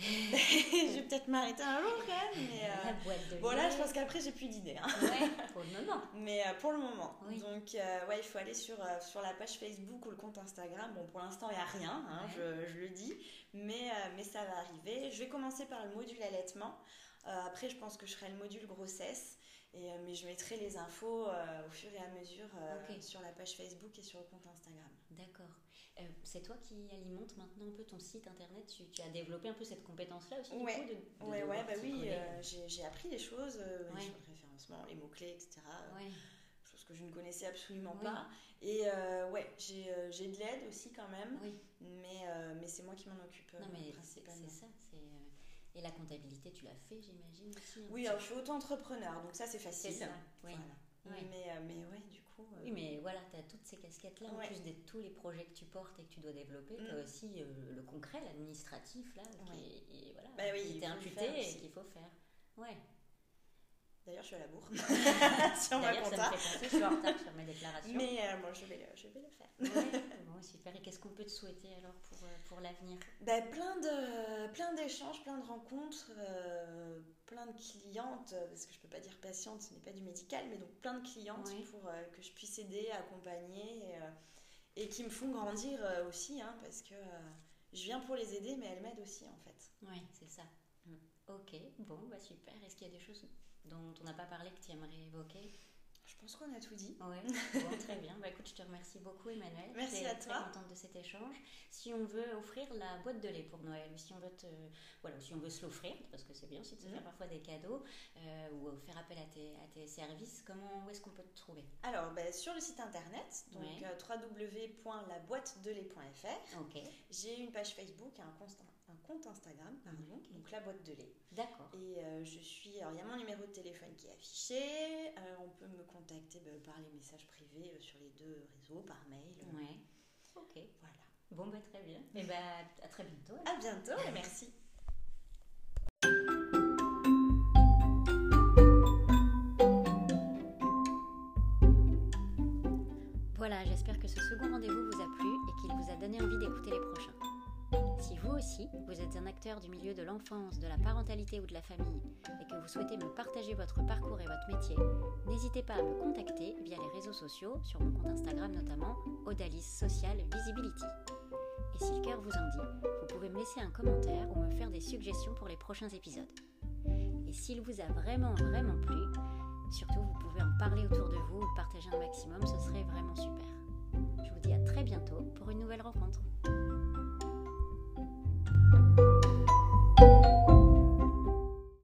je vais peut-être m'arrêter un jour quand même. Mais, euh, La boîte de Bon, là, je pense qu'après, j'ai plus d'idées. hein. Ouais, pour le moment. Mais euh, pour le moment. Oui. Donc, euh, ouais, il faut aller sur, euh, sur la page Facebook ou le compte Instagram. Bon, pour l'instant, il n'y a rien, hein, Ouais. je, je le dis. Mais, euh, mais ça va arriver. Je vais commencer par le module allaitement. Euh, après, je pense que je ferai le module grossesse. Et, euh, mais je mettrai les infos euh, au fur et à mesure euh, sur la page Facebook et sur le compte Instagram. D'accord. Euh, c'est toi qui alimente maintenant un peu ton site internet? Tu, tu as développé un peu cette compétence-là aussi, Ouais. du coup, de, de Ouais, ouais, devoir bah oui, j'ai appris des choses Ouais. sur le référencement, les mots-clés, etc. Choses que je ne connaissais absolument pas. Et ouais, j'ai de l'aide aussi quand même. Oui. Mais, mais c'est moi qui m'en occupe Non, mais c'est ça. c'est, Et la comptabilité, tu l'as fait, j'imagine aussi. Oui, alors je suis auto-entrepreneur, donc ça c'est facile. c'est ça. Oui. Voilà. Oui. Mais, euh, mais ouais, du coup. euh, Oui, mais voilà, tu as toutes ces casquettes-là, en plus de tous les projets que tu portes et que tu dois développer, tu Mm. as aussi euh, le concret, l'administratif, là, qui, est- et voilà, Bah oui, qui il t'est imputé et qu'il faut faire. Ouais. D'ailleurs, je suis à la bourre sur ma D'ailleurs, ça compta. me fait penser, je suis en retard sur mes déclarations. Mais euh, je vais, le, je vais le faire. Ouais, bon, super. Et qu'est-ce qu'on peut te souhaiter alors pour, euh, pour l'avenir? Bah, plein de plein d'échanges, plein de rencontres, euh, plein de clientes, euh, parce que je peux pas dire patiente, ce n'est pas du médical, mais donc plein de clientes Oui. pour euh, que je puisse aider, accompagner, et, euh, et qui me font grandir euh, aussi, hein, parce que euh, je viens pour les aider, mais elles m'aident aussi en fait. Oui, c'est ça. Mm. Ok, bon, bah super. Est-ce qu'il y a des choses dont on n'a pas parlé que tu aimerais évoquer Je pense qu'on a tout dit. Oui, bon, très bien. Bah, écoute, je te remercie beaucoup, Emmanuel. Merci à toi. très contente de cet échange. Si on veut offrir la boîte de lait pour Noël, ou si on veut, te, voilà, si on veut se l'offrir, parce que c'est bien aussi de se faire mhm. parfois des cadeaux, euh, ou faire appel à tes, à tes services, comment, où est-ce qu'on peut te trouver? Alors, bah, sur le site internet, donc ouais. euh, www.laboîtedelait.fr. Ok. J'ai une page Facebook, un constant un compte Instagram, pardon, donc la boîte de lait. D'accord. Et euh, je suis. Alors, il y a mon numéro de téléphone qui est affiché. Euh, on peut me contacter bah, par les messages privés euh, sur les deux réseaux, par mail. Ouais. Ok. Voilà. Bon, bah, très bien. Et bah, à très bientôt. À bientôt et merci. Voilà, j'espère que ce second rendez-vous vous a plu et qu'il vous a donné envie d'écouter les prochains. Si vous aussi, vous êtes un acteur du milieu de l'enfance, de la parentalité ou de la famille et que vous souhaitez me partager votre parcours et votre métier, n'hésitez pas à me contacter via les réseaux sociaux, sur mon compte Instagram notamment, Odalis Social Visibility. Et si le cœur vous en dit, vous pouvez me laisser un commentaire ou me faire des suggestions pour les prochains épisodes. Et s'il vous a vraiment, vraiment plu, surtout vous pouvez en parler autour de vous, le partager un maximum, ce serait vraiment super. Je vous dis à très bientôt pour une nouvelle rencontre. Thank you.